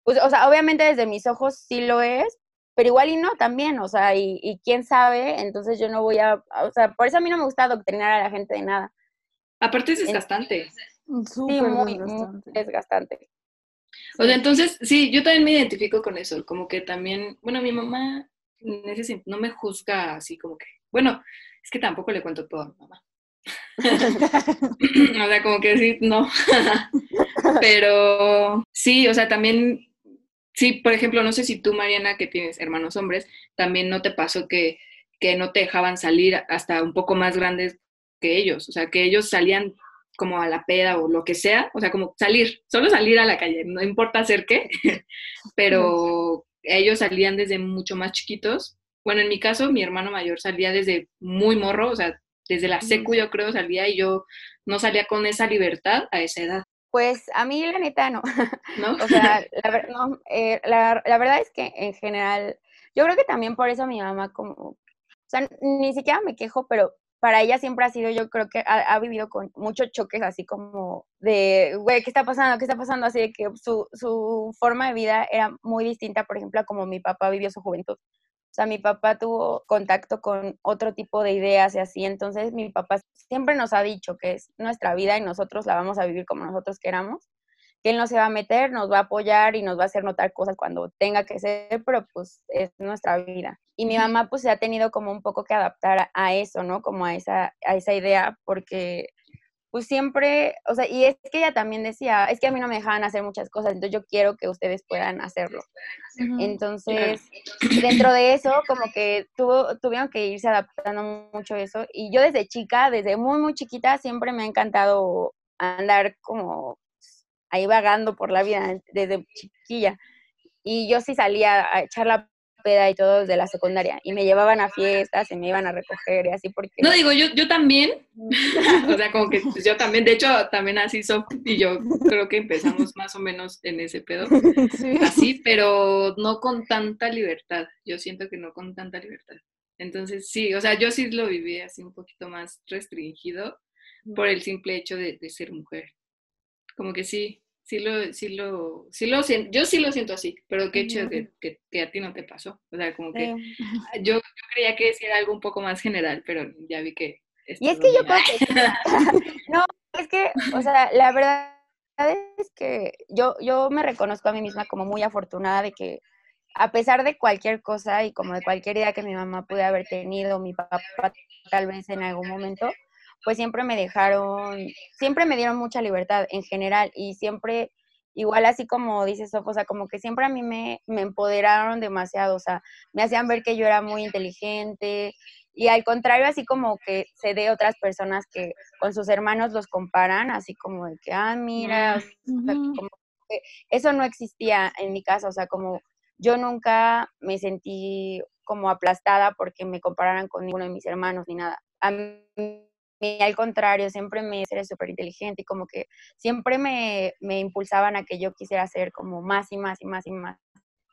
pues, o sea, obviamente desde mis ojos sí lo es, pero igual y no también, o sea, y, quién sabe, entonces yo no voy a, o sea, por eso a mí no me gusta adoctrinar a la gente de nada. Aparte es desgastante. sí, muy, desgastante. O sea, entonces, sí, yo también me identifico con eso, como que también, bueno, mi mamá en ese no me juzga así como que, bueno, es que tampoco le cuento todo a mi mamá. o sea, como que sí, no. Pero sí, o sea, también sí, por ejemplo, no sé si tú, Mariana, que tienes hermanos hombres, también no te pasó que, que no te dejaban salir hasta un poco más grandes que ellos, o sea, que ellos salían como a la peda o lo que sea, o sea, como salir, solo salir a la calle, no importa hacer qué, pero ellos salían desde mucho más chiquitos. Bueno, en mi caso, mi hermano mayor salía desde muy morro, o sea, desde la secu yo creo salía y yo no salía con esa libertad a esa edad. Pues a mí la neta no. ¿No? o sea, eh, la, la, verdad es que en general, yo creo que también por eso mi mamá como, o sea, ni siquiera me quejo, pero para ella siempre ha sido, yo creo que ha, vivido con muchos choques así como de, güey, ¿qué está pasando? ¿Qué está pasando? Así de que su, su forma de vida era muy distinta, por ejemplo, a como mi papá vivió su juventud. O sea, mi papá tuvo contacto con otro tipo de ideas y así, entonces mi papá siempre nos ha dicho que es nuestra vida y nosotros la vamos a vivir como nosotros queramos, que él no se va a meter, nos va a apoyar y nos va a hacer notar cosas cuando tenga que ser, pero pues es nuestra vida. Y mi mamá pues se ha tenido como un poco que adaptar a eso, ¿no? Como a esa, a esa idea, porque pues siempre, o sea, y es que ella también decía, es que a mí no me dejaban hacer muchas cosas, entonces yo quiero que ustedes puedan hacerlo. Entonces, dentro de eso, como que tuvo, tuvieron que irse adaptando mucho eso. Y yo desde chica, desde muy, muy chiquita, siempre me ha encantado andar como ahí vagando por la vida desde chiquilla. Y yo sí salía a echar la peda y todo desde la secundaria. Y me llevaban a fiestas y me iban a recoger y así porque... No, digo, yo, yo también. o sea, como que pues, yo también, de hecho, también así soft y yo creo que empezamos más o menos en ese pedo. Así, pero no con tanta libertad. Yo siento que no con tanta libertad. Entonces, sí, o sea, yo sí lo viví así un poquito más restringido por el simple hecho de, de ser mujer. Como que sí, sí lo, sí lo, sí lo siento, yo sí lo siento así, pero qué hecho que, que, a ti no te pasó. O sea, como que yo, creía que era algo un poco más general, pero ya vi que... Y es que yo creo que... no, es que, o sea, la verdad es que yo, yo me reconozco a mí misma como muy afortunada de que a pesar de cualquier cosa y como de cualquier idea que mi mamá pude haber tenido, mi papá tal vez en algún momento, pues siempre me dejaron, siempre me dieron mucha libertad en general y siempre, igual así como dices, o sea, como que siempre a mí me, me empoderaron demasiado, o sea, me hacían ver que yo era muy inteligente y al contrario, así como que se de otras personas que con sus hermanos los comparan, así como de que, ah, mira, como que eso no existía en mi casa, o sea, como yo nunca me sentí como aplastada porque me compararan con ninguno de mis hermanos ni nada. A mí al contrario, siempre me hice súper inteligente y como que siempre me, me impulsaban a que yo quisiera ser como más y más y más y más.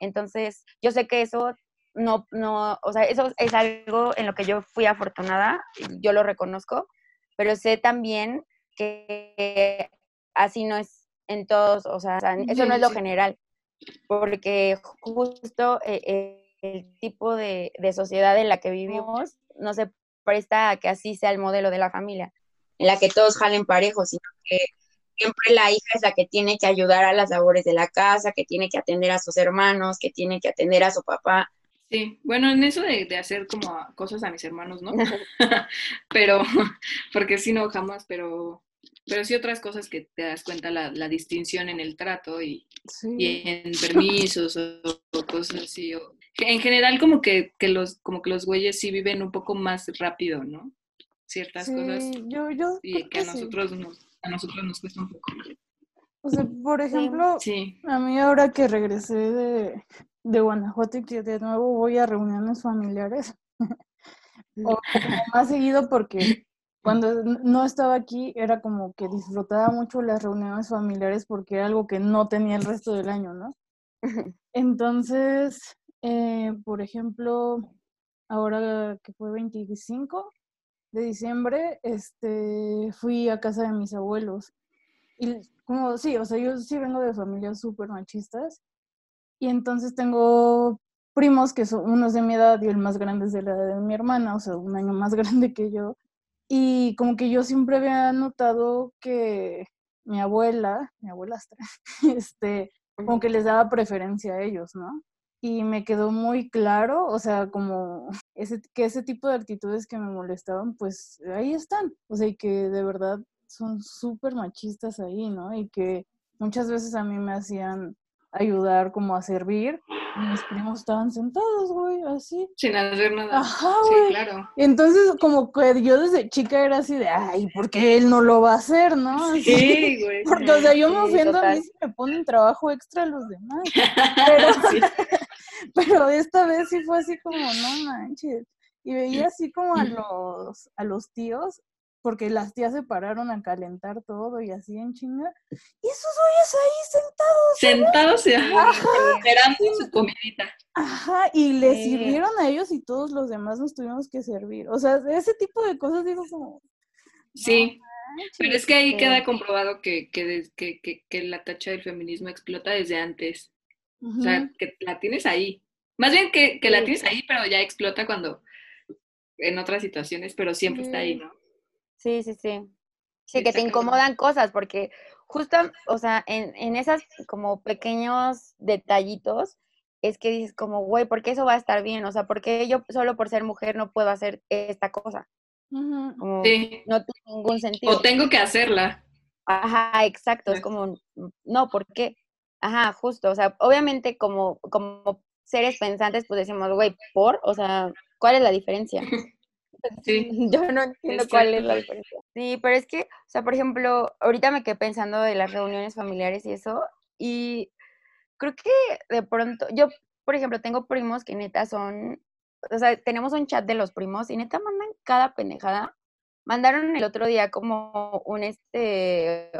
Entonces, yo sé que eso no, no, o sea, eso es algo en lo que yo fui afortunada, yo lo reconozco, pero sé también que así no es en todos, o sea, eso no es lo general, porque justo eh, el tipo de, de, sociedad en la que vivimos no se presta a que así sea el modelo de la familia, en la que todos jalen parejos, sino que siempre la hija es la que tiene que ayudar a las labores de la casa, que tiene que atender a sus hermanos, que tiene que atender a su papá. Sí, bueno, en eso de, hacer como cosas a mis hermanos, ¿no? pero, porque si no, jamás, pero, pero sí otras cosas que te das cuenta la, la distinción en el trato y, en permisos o, cosas así. En general como que, que, los, como que los güeyes sí viven un poco más rápido, ¿no? Ciertas cosas. Yo, yo y que a nosotros nos a nosotros nos cuesta un poco. O sea, por ejemplo, a mí ahora que regresé de, de, Guanajuato y que de nuevo voy a reuniones familiares, o más seguido porque cuando no estaba aquí era como que disfrutaba mucho las reuniones familiares porque era algo que no tenía el resto del año, ¿no? Entonces, eh, por ejemplo, ahora que fue 25, de diciembre, este, fui a casa de mis abuelos. Y como, sí, o sea, yo sí vengo de familias súper machistas. Y entonces tengo primos que son unos de mi edad y el más grande es de la edad de mi hermana, o sea, un año más grande que yo. Y como que yo siempre había notado que mi abuela, mi abuelastra, este, como que les daba preferencia a ellos, ¿no? Y me quedó muy claro, o sea, como ese, que ese tipo de actitudes que me molestaban, pues ahí están, o sea, y que de verdad son súper machistas ahí, ¿no? Y que muchas veces a mí me hacían ayudar como a servir. Y mis primos estaban sentados, güey, así. Sin hacer nada. Ajá, güey. Sí, claro. Entonces, como que yo desde chica era así de, ay, ¿por qué él no lo va a hacer, no? sí, güey. Porque, o sea, yo me ofendo a mí si me ponen trabajo extra a los demás. Pero, pero esta vez sí fue así como, no manches. Y veía así como a los, a los tíos porque las tías se pararon a calentar todo y así en chinga. Y esos güeyes ahí sentados. Sentados, esperando su comidita. Ajá, y les sirvieron a ellos y todos los demás nos tuvimos que servir. O sea, ese tipo de cosas digo como... Sí, pero es que ahí queda comprobado que, que, que, que, la tacha del feminismo explota desde antes. O sea, que la tienes ahí. Más bien que, que la tienes ahí, pero ya explota cuando en otras situaciones, pero siempre está ahí, ¿no? Sí, sí, sí. Sí, que te incomodan cosas, porque justo, o sea, en, en esas como pequeños detallitos, es que dices como, güey, ¿por qué eso va a estar bien? O sea, ¿por qué yo solo por ser mujer no puedo hacer esta cosa? sí. No tiene ningún sentido. O tengo que hacerla. Ajá, exacto, es como, no, ¿por qué? Ajá, justo, o sea, obviamente como, como seres pensantes, pues decimos, güey, ¿por? O sea, ¿cuál es la diferencia? Sí. Yo no entiendo cuál es la diferencia. Sí, pero es que, o sea, por ejemplo, ahorita me quedé pensando de las reuniones familiares y eso, y creo que de pronto, yo, por ejemplo, tengo primos que neta son, o sea, tenemos un chat de los primos y neta mandan cada pendejada. Mandaron el otro día como un este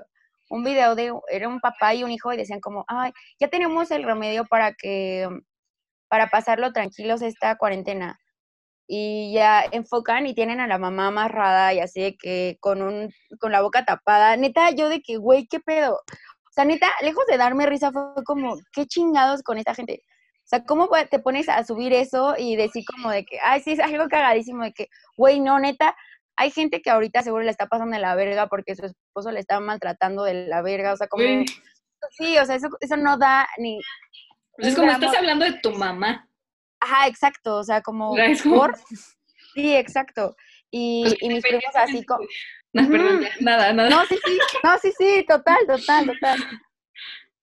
un video de era un papá y un hijo y decían como, "Ay, ya tenemos el remedio para que para pasarlo tranquilos esta cuarentena." y ya enfocan y tienen a la mamá amarrada y así de que con un con la boca tapada. Neta, yo de que, güey, ¿qué pedo? O sea, neta, lejos de darme risa fue como, qué chingados con esta gente. O sea, ¿cómo te pones a subir eso y decir como de que, ay, sí, es algo cagadísimo de que, güey, no, neta, hay gente que ahorita seguro le está pasando de la verga porque su esposo le está maltratando de la verga, o sea, como... Sí, o sea, eso, eso no da ni... Pues es como estás hablando de tu mamá. Ajá, exacto, o sea, como por... Sí, exacto. Y, pues, y mis primos así como... No, perdón, nada, nada. No, sí, sí, no, sí, sí, total, total, total.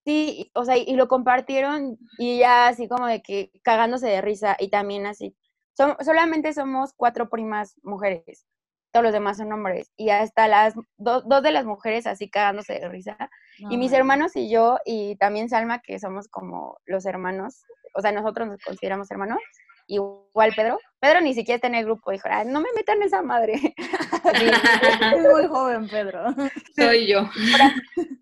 Sí, o sea, y lo compartieron y ya así como de que cagándose de risa y también así. solamente somos cuatro primas mujeres, todos los demás son hombres y hasta las dos de las mujeres así cagándose de risa. y mis hermanos y yo y también Salma, que somos como los hermanos, o sea, nosotros nos consideramos hermanos, igual Pedro. Pedro ni siquiera está en el grupo, dijo, no me metan esa madre. es muy joven, Pedro. Soy yo.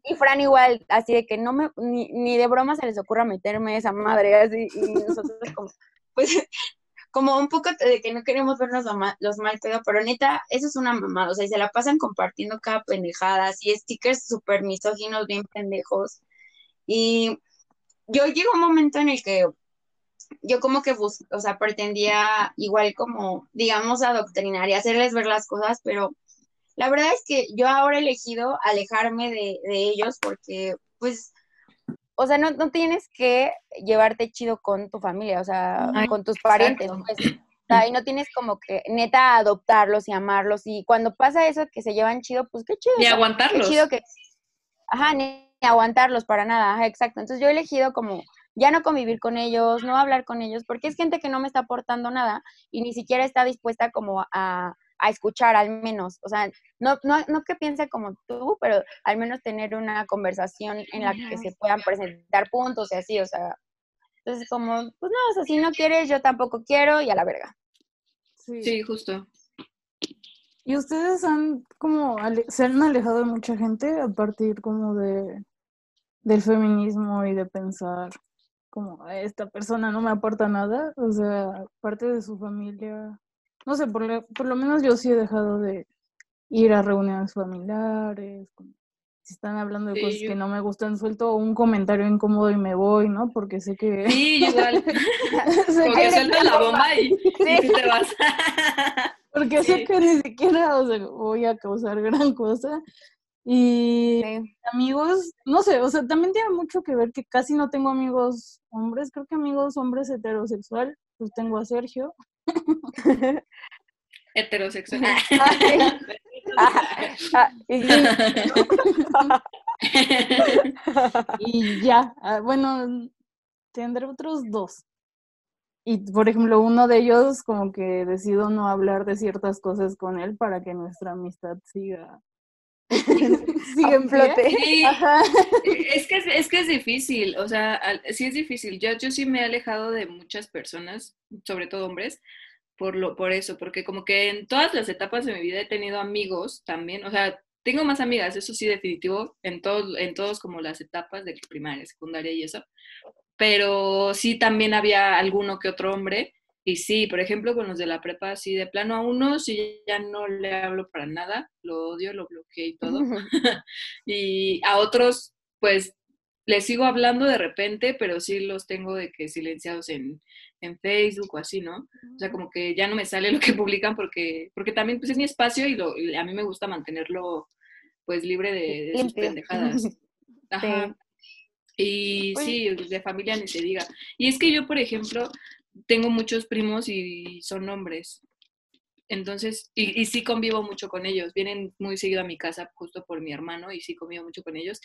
y Fran igual, así de que no me, ni, de broma se les ocurra meterme esa madre, así, y nosotros como, pues, como un poco de que no queremos vernos los mal pedo, pero neta, eso es una mamada, o sea, y se la pasan compartiendo cada pendejada, así stickers súper misóginos, bien pendejos, y yo llego un momento en el que yo como que, o sea, pretendía igual como, digamos, adoctrinar y hacerles ver las cosas, pero la verdad es que yo ahora he elegido alejarme de, ellos porque, pues, o sea, no, no, tienes que llevarte chido con tu familia, o sea, con tus parientes, pues. O sea, y no tienes como que neta adoptarlos y amarlos. Y cuando pasa eso que se llevan chido, pues qué chido. Ni aguantarlos. Qué chido que. Ajá, ni aguantarlos para nada. Ajá, exacto. Entonces yo he elegido como ya no convivir con ellos, no hablar con ellos, porque es gente que no me está aportando nada y ni siquiera está dispuesta como a, a escuchar al menos, o sea, no, no, no que piense como tú, pero al menos tener una conversación en la que se puedan presentar puntos y así, o sea, entonces como, pues no, o sea, si no quieres, yo tampoco quiero y a la verga. Sí, justo. ¿Y ustedes han como se han alejado de mucha gente a partir como de del feminismo y de pensar como esta persona no me aporta nada? O sea, parte de su familia no sé, por lo, por lo menos yo sí he dejado de ir a reuniones familiares, si están hablando de cosas que no me gustan, suelto un comentario incómodo y me voy, ¿no? Porque sé que... Sí, igual. Porque suelta la bomba y, sí. te vas. Porque sé que ni siquiera voy a causar gran cosa. Y amigos, no sé, o sea, también tiene mucho que ver que casi no tengo amigos hombres, creo que amigos hombres heterosexual, pues tengo a Sergio. Heterosexual. y ya, ah, bueno, tendré otros dos. Y por ejemplo, uno de ellos como que decido no hablar de ciertas cosas con él para que nuestra amistad siga sigue en flote. Es que es, que es difícil, o sea, sí es difícil. Yo, yo sí me he alejado de muchas personas, sobre todo hombres, por, lo, por eso, porque como que en todas las etapas de mi vida he tenido amigos también, o sea, tengo más amigas, eso sí definitivo, en todos, en todos como las etapas de primaria, secundaria y eso, pero sí también había alguno que otro hombre, y sí, por ejemplo, con los de la prepa, sí, de plano a uno, sí ya no le hablo para nada, lo odio, lo bloqueé y todo, y a otros, pues, les sigo hablando de repente, pero sí los tengo de que silenciados en, en Facebook o así, ¿no? O sea, como que ya no me sale lo que publican porque, porque también pues es mi espacio y, lo, a mí me gusta mantenerlo pues libre de, de sus pendejadas. Ajá. Y sí, de familia ni se diga. Y es que yo, por ejemplo, tengo muchos primos y son hombres. Entonces, y, sí convivo mucho con ellos. Vienen muy seguido a mi casa justo por mi hermano y sí convivo mucho con ellos.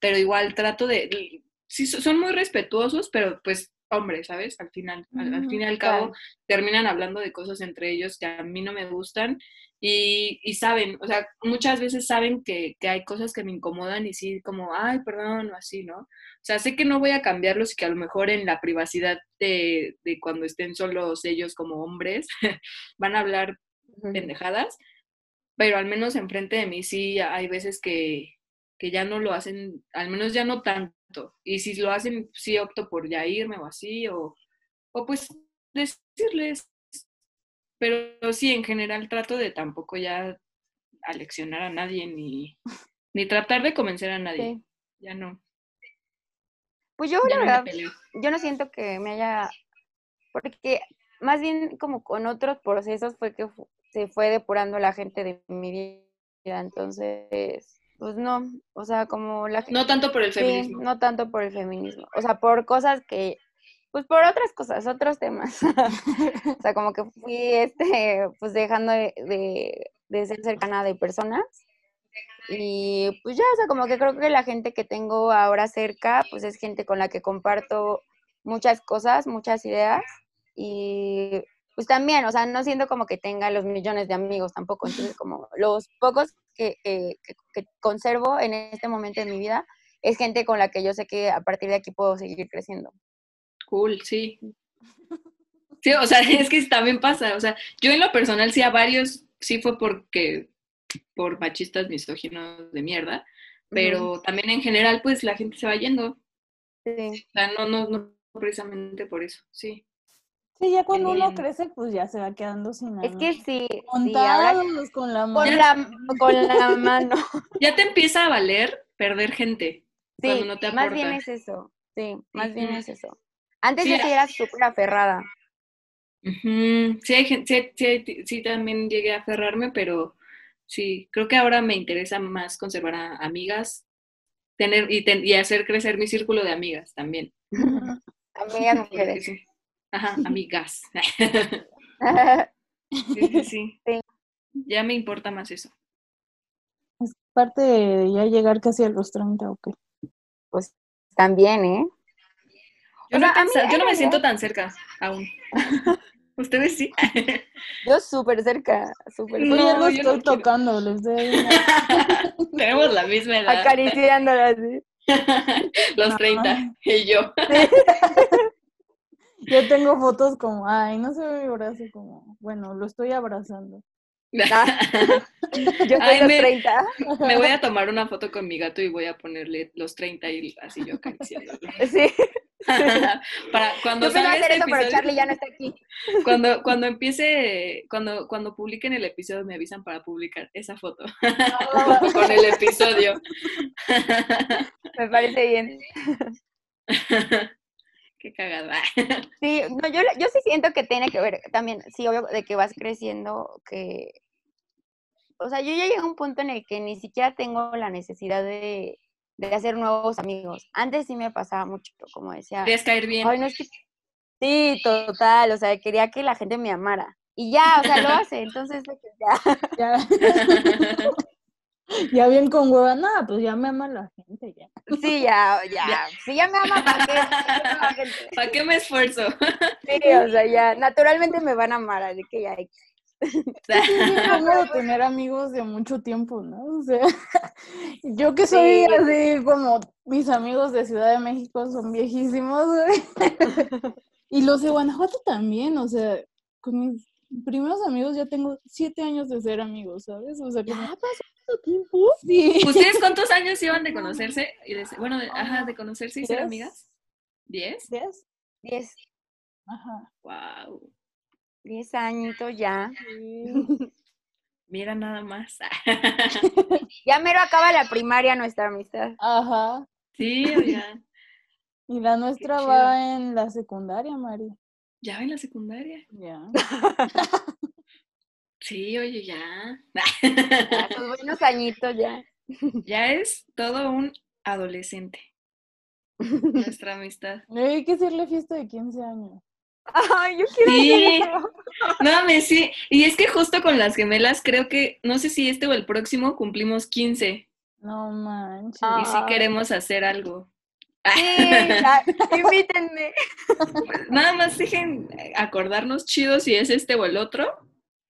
Pero igual trato de... Sí, son muy respetuosos, pero pues hombres, ¿sabes? Al final, al, fin y al cabo, terminan hablando de cosas entre ellos que a mí no me gustan y, y saben, o sea, muchas veces saben que, que, hay cosas que me incomodan y sí, como, ay, perdón, o así, ¿no? O sea, sé que no voy a cambiarlos y que a lo mejor en la privacidad de, de cuando estén solos ellos como hombres van a hablar pendejadas, pero al menos enfrente de mí sí hay veces que, que ya no lo hacen, al menos ya no tanto. Y si lo hacen, sí opto por ya irme o así, o, o pues decirles. Pero sí, en general trato de tampoco ya aleccionar a nadie ni, ni tratar de convencer a nadie. Ya no. Pues yo, la verdad, yo no siento que me haya, porque más bien como con otros procesos fue que se fue depurando la gente de mi vida. Entonces, pues no, o sea, como la No tanto por el feminismo. no tanto por el feminismo, o sea, por cosas que, pues por otras cosas, otros temas. o sea, como que fui, este, pues dejando de, de, ser cercana de personas. Y pues ya, o sea, como que creo que la gente que tengo ahora cerca, pues es gente con la que comparto muchas cosas, muchas ideas. Y pues también, o sea, no siento como que tenga los millones de amigos tampoco, entonces como los pocos que, conservo en este momento de mi vida es gente con la que yo sé que a partir de aquí puedo seguir creciendo. Cool, sí. Sí, o sea, es que también pasa, o sea, yo en lo personal sí a varios, sí fue porque, por machistas misóginos de mierda, pero también en general pues la gente se va yendo. Sí. O sea, no, no, no precisamente por eso, sí. Sí, ya cuando uno crece, pues ya se va quedando sin nada. Es que sí. Contados con la mano. Con la, mano. Ya te empieza a valer perder gente. Sí, cuando no te más bien es eso. Sí, más bien es eso. Antes sí, yo sí era súper aferrada. Sí, hay gente, sí, sí, sí, también llegué a aferrarme, pero sí, creo que ahora me interesa más conservar a amigas tener y, y hacer crecer mi círculo de amigas también. Amigas mujeres. Sí. Ajá, amigas. sí, sí, sí. Ya me importa más eso. Es parte de ya llegar casi a los 30 o qué. Pues también, ¿eh? Yo, no, yo no me siento tan cerca aún. ¿Ustedes sí? Yo súper cerca, súper cerca. No, yo lo estoy tocando, les doy. Tenemos la misma edad. Acariciándola así. Los 30, y yo. Yo tengo fotos como, ay, no se ve mi brazo como, bueno, lo estoy abrazando. Yo tengo los 30. Me voy a tomar una foto con mi gato y voy a ponerle los 30 y así yo acariciándolo. Sí. Para cuando Yo hacer este eso, pero Charlie ya no está aquí. Cuando, cuando empiece, cuando, cuando publiquen el episodio, me avisan para publicar esa foto con el episodio. me parece bien. Qué cagada. Sí, no, yo, yo sí siento que tiene que ver también, sí, obvio, de que vas creciendo, que, o sea, yo ya llegué a un punto en el que ni siquiera tengo la necesidad de, de hacer nuevos amigos. Antes sí me pasaba mucho, como decía. Querías caer bien. Ay, no es que... Sí, total, o sea, quería que la gente me amara. Y ya, o sea, lo hace, entonces ya. Ya, ya bien con hueva, nada, pues ya me ama la gente, ya. Sí, ya, ya. Sí, ya me ama, ¿para qué? ¿Para qué me esfuerzo? Sí, o sea, ya, naturalmente me van a amar, así que ya. Es cómodo tener amigos de mucho tiempo, ¿no? O sea, yo que soy así como mis amigos de Ciudad de México son viejísimos, güey. Y los de Guanajuato también, o sea, con mis primeros amigos ya tengo siete años de ser amigos, ¿sabes? O sea, que ¿Ya pasó tiempo? Sí. ¿Ustedes cuántos años iban de conocerse? Y de, bueno, de, ajá, de conocerse y ser amigas. ¿Diez? ¿Diez? Diez. Ajá. Wow. Diez añitos ya. Mira nada más. ya mero acaba la primaria nuestra amistad. Ajá. Sí, oigan. Y la nuestra va en la secundaria, Mari. ¿Ya va en la secundaria? Ya. sí, oye, ya. Son buenos añitos ya. Ya es todo un adolescente. Nuestra amistad. Hay que hacerle fiesta de 15 años. Ay, yo quiero sí. No, me sí. Y es que justo con las gemelas, creo que, no sé si este o el próximo, cumplimos 15. No manches. Y sí queremos hacer algo. Sí, invítenme. Nada más dejen acordarnos chido si es este o el otro.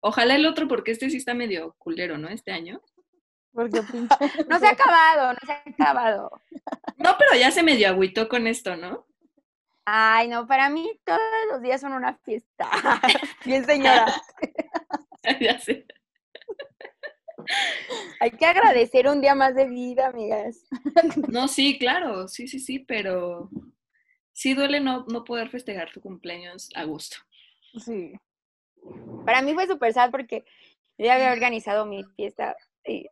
Ojalá el otro, porque este sí está medio culero, ¿no? Este año. Porque No se ha acabado, no se ha acabado. No, pero ya se medio agüitó con esto, ¿no? Ay, no, para mí todos los días son una fiesta. Bien, señora. ya sé. Hay que agradecer un día más de vida, amigas. No, sí, claro, sí, sí, sí, pero sí duele no, no poder festejar tu cumpleaños a gusto. Sí. Para mí fue súper sad porque yo ya había organizado mi fiesta y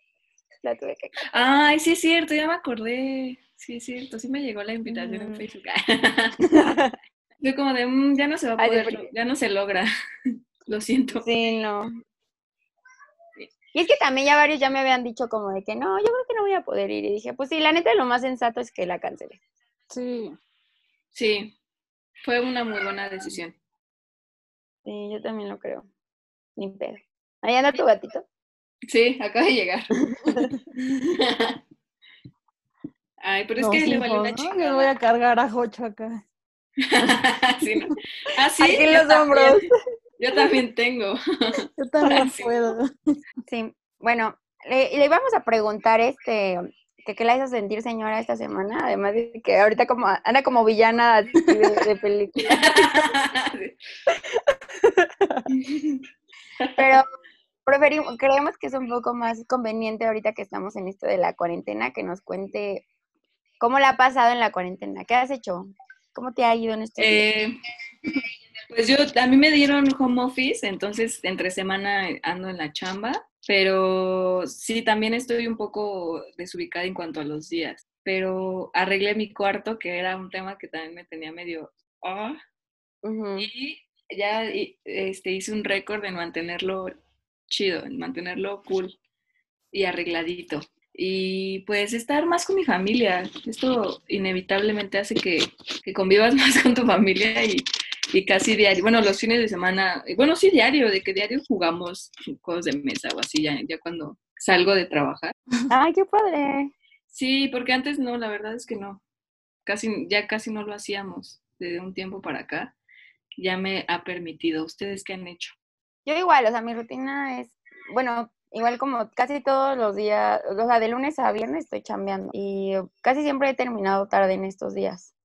la tuve que... Ay, sí es cierto, ya me acordé. Sí, es cierto, sí me llegó la invitación en Facebook. Yo como de, mm, ya no se va a poder, ya no se logra. Lo siento. Sí, no. Y es que también ya varios ya me habían dicho como de que no, yo creo que no voy a poder ir. Y dije, pues sí, la neta lo más sensato es que la cancele. Sí. Sí, fue una muy buena decisión. Sí, yo también lo creo. Ni pedo. ¿Ahí anda tu gatito? Sí, acaba de llegar. Ay, pero es que le valió una chica. ¿no? voy a cargar a Jocho acá. sí, ¿no? ¿Ah, sí? Aquí en los hombros. Yo también tengo. Yo también puedo. Sí, bueno, le, le íbamos a preguntar este que qué la hizo sentir señora esta semana, además de que ahorita como anda como villana de, de película. Pero preferimos, creemos que es un poco más conveniente ahorita que estamos en esto de la cuarentena que nos cuente cómo la ha pasado en la cuarentena, qué has hecho, cómo te ha ido en este eh, Pues yo, a mí me dieron home office, entonces entre semana ando en la chamba, pero sí, también estoy un poco desubicada en cuanto a los días, pero arreglé mi cuarto, que era un tema que también me tenía medio... ah Y ya este, hice un récord en mantenerlo chido, en mantenerlo cool. y arregladito. Y pues estar más con mi familia. Esto inevitablemente hace que, que convivas más con tu familia y, y casi diario, bueno, los fines de semana, bueno, sí diario, de que diario jugamos juegos de mesa o así, ya, ya cuando salgo de trabajar. Ay, qué padre. Sí, porque antes no, la verdad es que no. Casi, ya casi no lo hacíamos de un tiempo para acá. Ya me ha permitido. ¿Ustedes qué han hecho? Yo igual, o sea, mi rutina es, bueno, igual como casi todos los días, o sea, de lunes a viernes estoy chambeando y casi siempre he terminado tarde en estos días.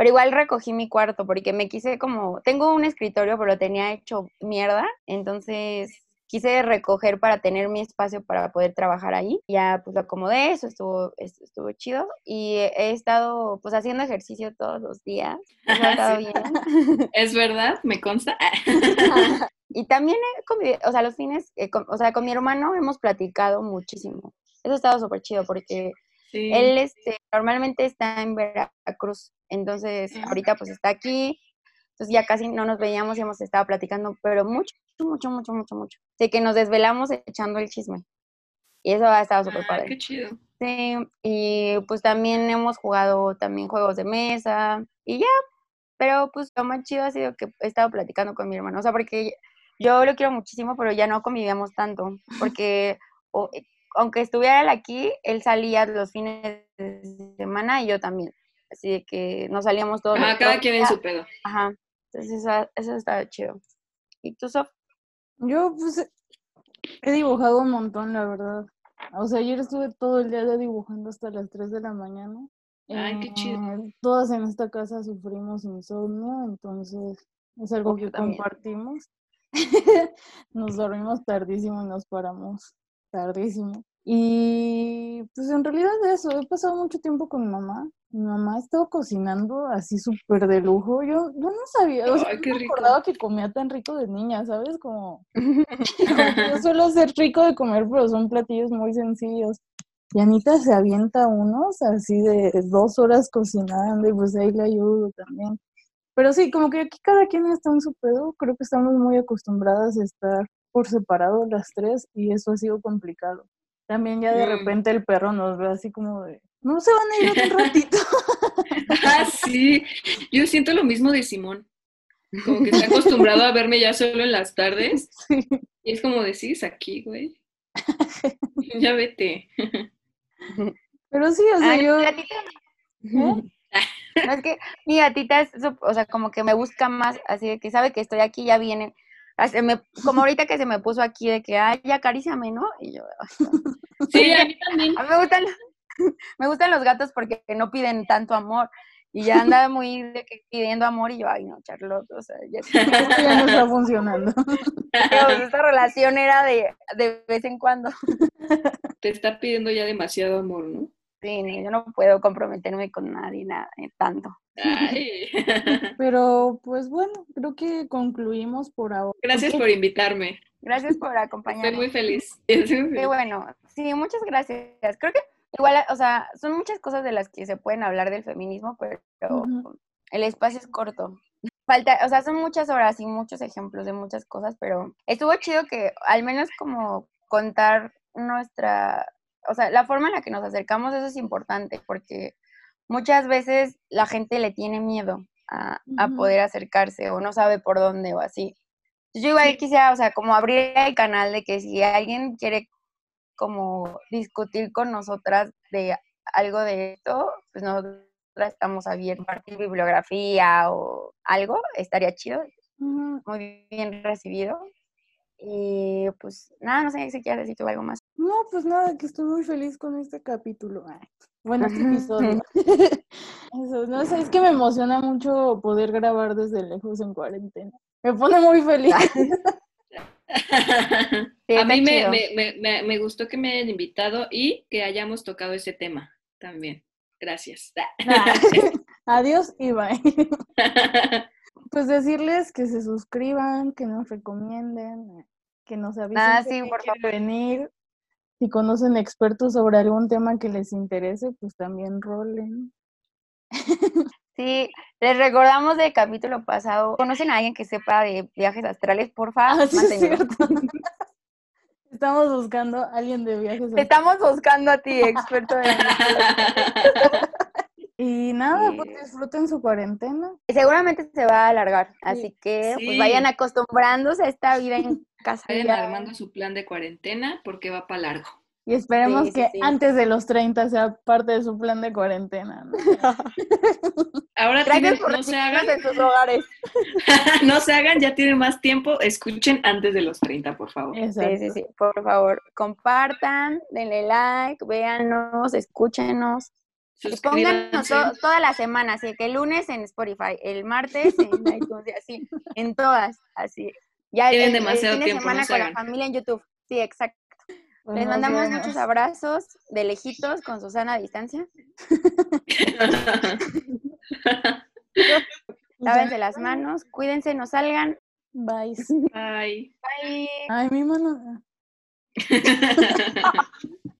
Pero igual recogí mi cuarto porque me quise como, tengo un escritorio, pero lo tenía hecho mierda, entonces quise recoger para tener mi espacio para poder trabajar ahí. Ya pues lo acomodé, eso estuvo, estuvo chido y he estado pues haciendo ejercicio todos los días. Es verdad, me consta. y también he convivido, o sea, los fines, eh, o sea, con mi hermano hemos platicado muchísimo. Eso ha estado súper chido porque él este, normalmente está en Veracruz, entonces ahorita pues está aquí, entonces ya casi no nos veíamos y hemos estado platicando, pero mucho, mucho, mucho, mucho, mucho. De que nos desvelamos echando el chisme. Y eso ha estado súper padre. Qué chido. Sí, y pues también hemos jugado también juegos de mesa y ya. Pero pues lo más chido ha sido que he estado platicando con mi hermano. O sea, porque yo lo quiero muchísimo, pero ya no convivíamos tanto. Porque eh, aunque estuviera él aquí, él salía los fines de semana y yo también. Así de que nos salíamos todos. Ajá, cada quien en su pedo. Ajá. Entonces, eso, eso está chido. ¿Y tú, Sof? Yo, pues, he dibujado un montón, la verdad. O sea, ayer estuve todo el día dibujando hasta las 3 de la mañana. Ay, qué chido. Eh, todas en esta casa sufrimos insomnio, entonces es algo que compartimos. nos dormimos tardísimo y nos paramos tardísimo. Y pues en realidad eso, he pasado mucho tiempo con mi mamá. Mi mamá ha estado cocinando así súper de lujo. Yo, yo no sabía, o sea, no me acordaba que comía tan rico de niña, ¿sabes? Como, yo suelo ser rico de comer, pero son platillos muy sencillos. Y Anita se avienta unos así de dos horas cocinando y pues ahí le ayudo también. Pero sí, como que aquí cada quien está en su pedo. Creo que estamos muy acostumbradas a estar por separado las tres y eso ha sido complicado. También ya de mm. repente el perro nos ve así como de, no se van a ir un ratito. ah, sí, yo siento lo mismo de Simón. Como que está acostumbrado a verme ya solo en las tardes. Y es como decís aquí, güey. ya vete. Pero sí, o sea, yo... ¿Eh? es que mi gatita es, o sea, como que me busca más, así de que sabe que estoy aquí, ya como ahorita que se me puso aquí de que, ay, acaríciame, ¿no? Y yo, sí, a mí también. A mí me gustan, me gustan los gatos porque no piden tanto amor. Y ya anda muy de que pidiendo amor y yo, ay, no, Charlotte, o sea, ya, no está funcionando. esta relación era de, de vez en cuando. Te está pidiendo ya demasiado amor, ¿no? Sí, yo no puedo comprometerme con nadie nada, eh, Pero pues bueno, creo que concluimos por ahora. Gracias por invitarme. Gracias por acompañarme. Estoy muy feliz. Qué bueno. Sí, muchas gracias. Creo que igual, o sea, son muchas cosas de las que se pueden hablar del feminismo, pero el espacio es corto. Falta, o sea, son muchas horas y muchos ejemplos de muchas cosas, pero estuvo chido que al menos como contar nuestra o sea, la forma en la que nos acercamos, eso es importante, porque muchas veces la gente le tiene miedo a, poder acercarse o no sabe por dónde o así. Yo igual quisiera, o sea, como abrir el canal de que si alguien quiere como discutir con nosotras de algo de esto, pues nosotras estamos abiertos, compartir bibliografía o algo, estaría chido, muy bien recibido. Y pues nada, no sé si quieres decir tú algo más. No, pues nada, que estoy muy feliz con este capítulo. Bueno, este episodio. Eso, no sé, es que me emociona mucho poder grabar desde lejos en cuarentena. Me pone muy feliz. a mí me, me, me, gustó que me hayan invitado y que hayamos tocado ese tema también. Gracias. Adiós y bye. pues decirles que se suscriban, que nos recomienden, que nos avisen ah, sí, por venir. Si conocen expertos sobre algún tema que les interese, pues también rolen. Sí, les recordamos del capítulo pasado. ¿Conocen a alguien que sepa de viajes astrales? Por favor, ah, sí, Estamos buscando a alguien de viajes. Estamos buscando a ti, experto de Y nada, pues disfruten su cuarentena. Seguramente se va a alargar, así que pues vayan acostumbrándose a esta vida en casa. Vayan armando su plan de cuarentena porque va para largo. Y esperemos que antes de los 30 sea parte de su plan de cuarentena. ¿no? Ahora tienen, no se hagan. En sus hogares. no se hagan, ya tienen más tiempo. Escuchen antes de los 30, por favor. Sí, sí, sí. Por favor, compartan, denle like, véanos, escúchenos. Y pónganos toda la semana, así que el lunes en Spotify, el martes en iTunes, así, en todas, así. Ya Tienen demasiado el fin de semana con la familia en YouTube. Sí, exacto. Les mandamos muchos abrazos de lejitos con Susana a distancia. Lávense las manos, cuídense, no salgan. Bye. Bye. Bye. Ay, mi mano.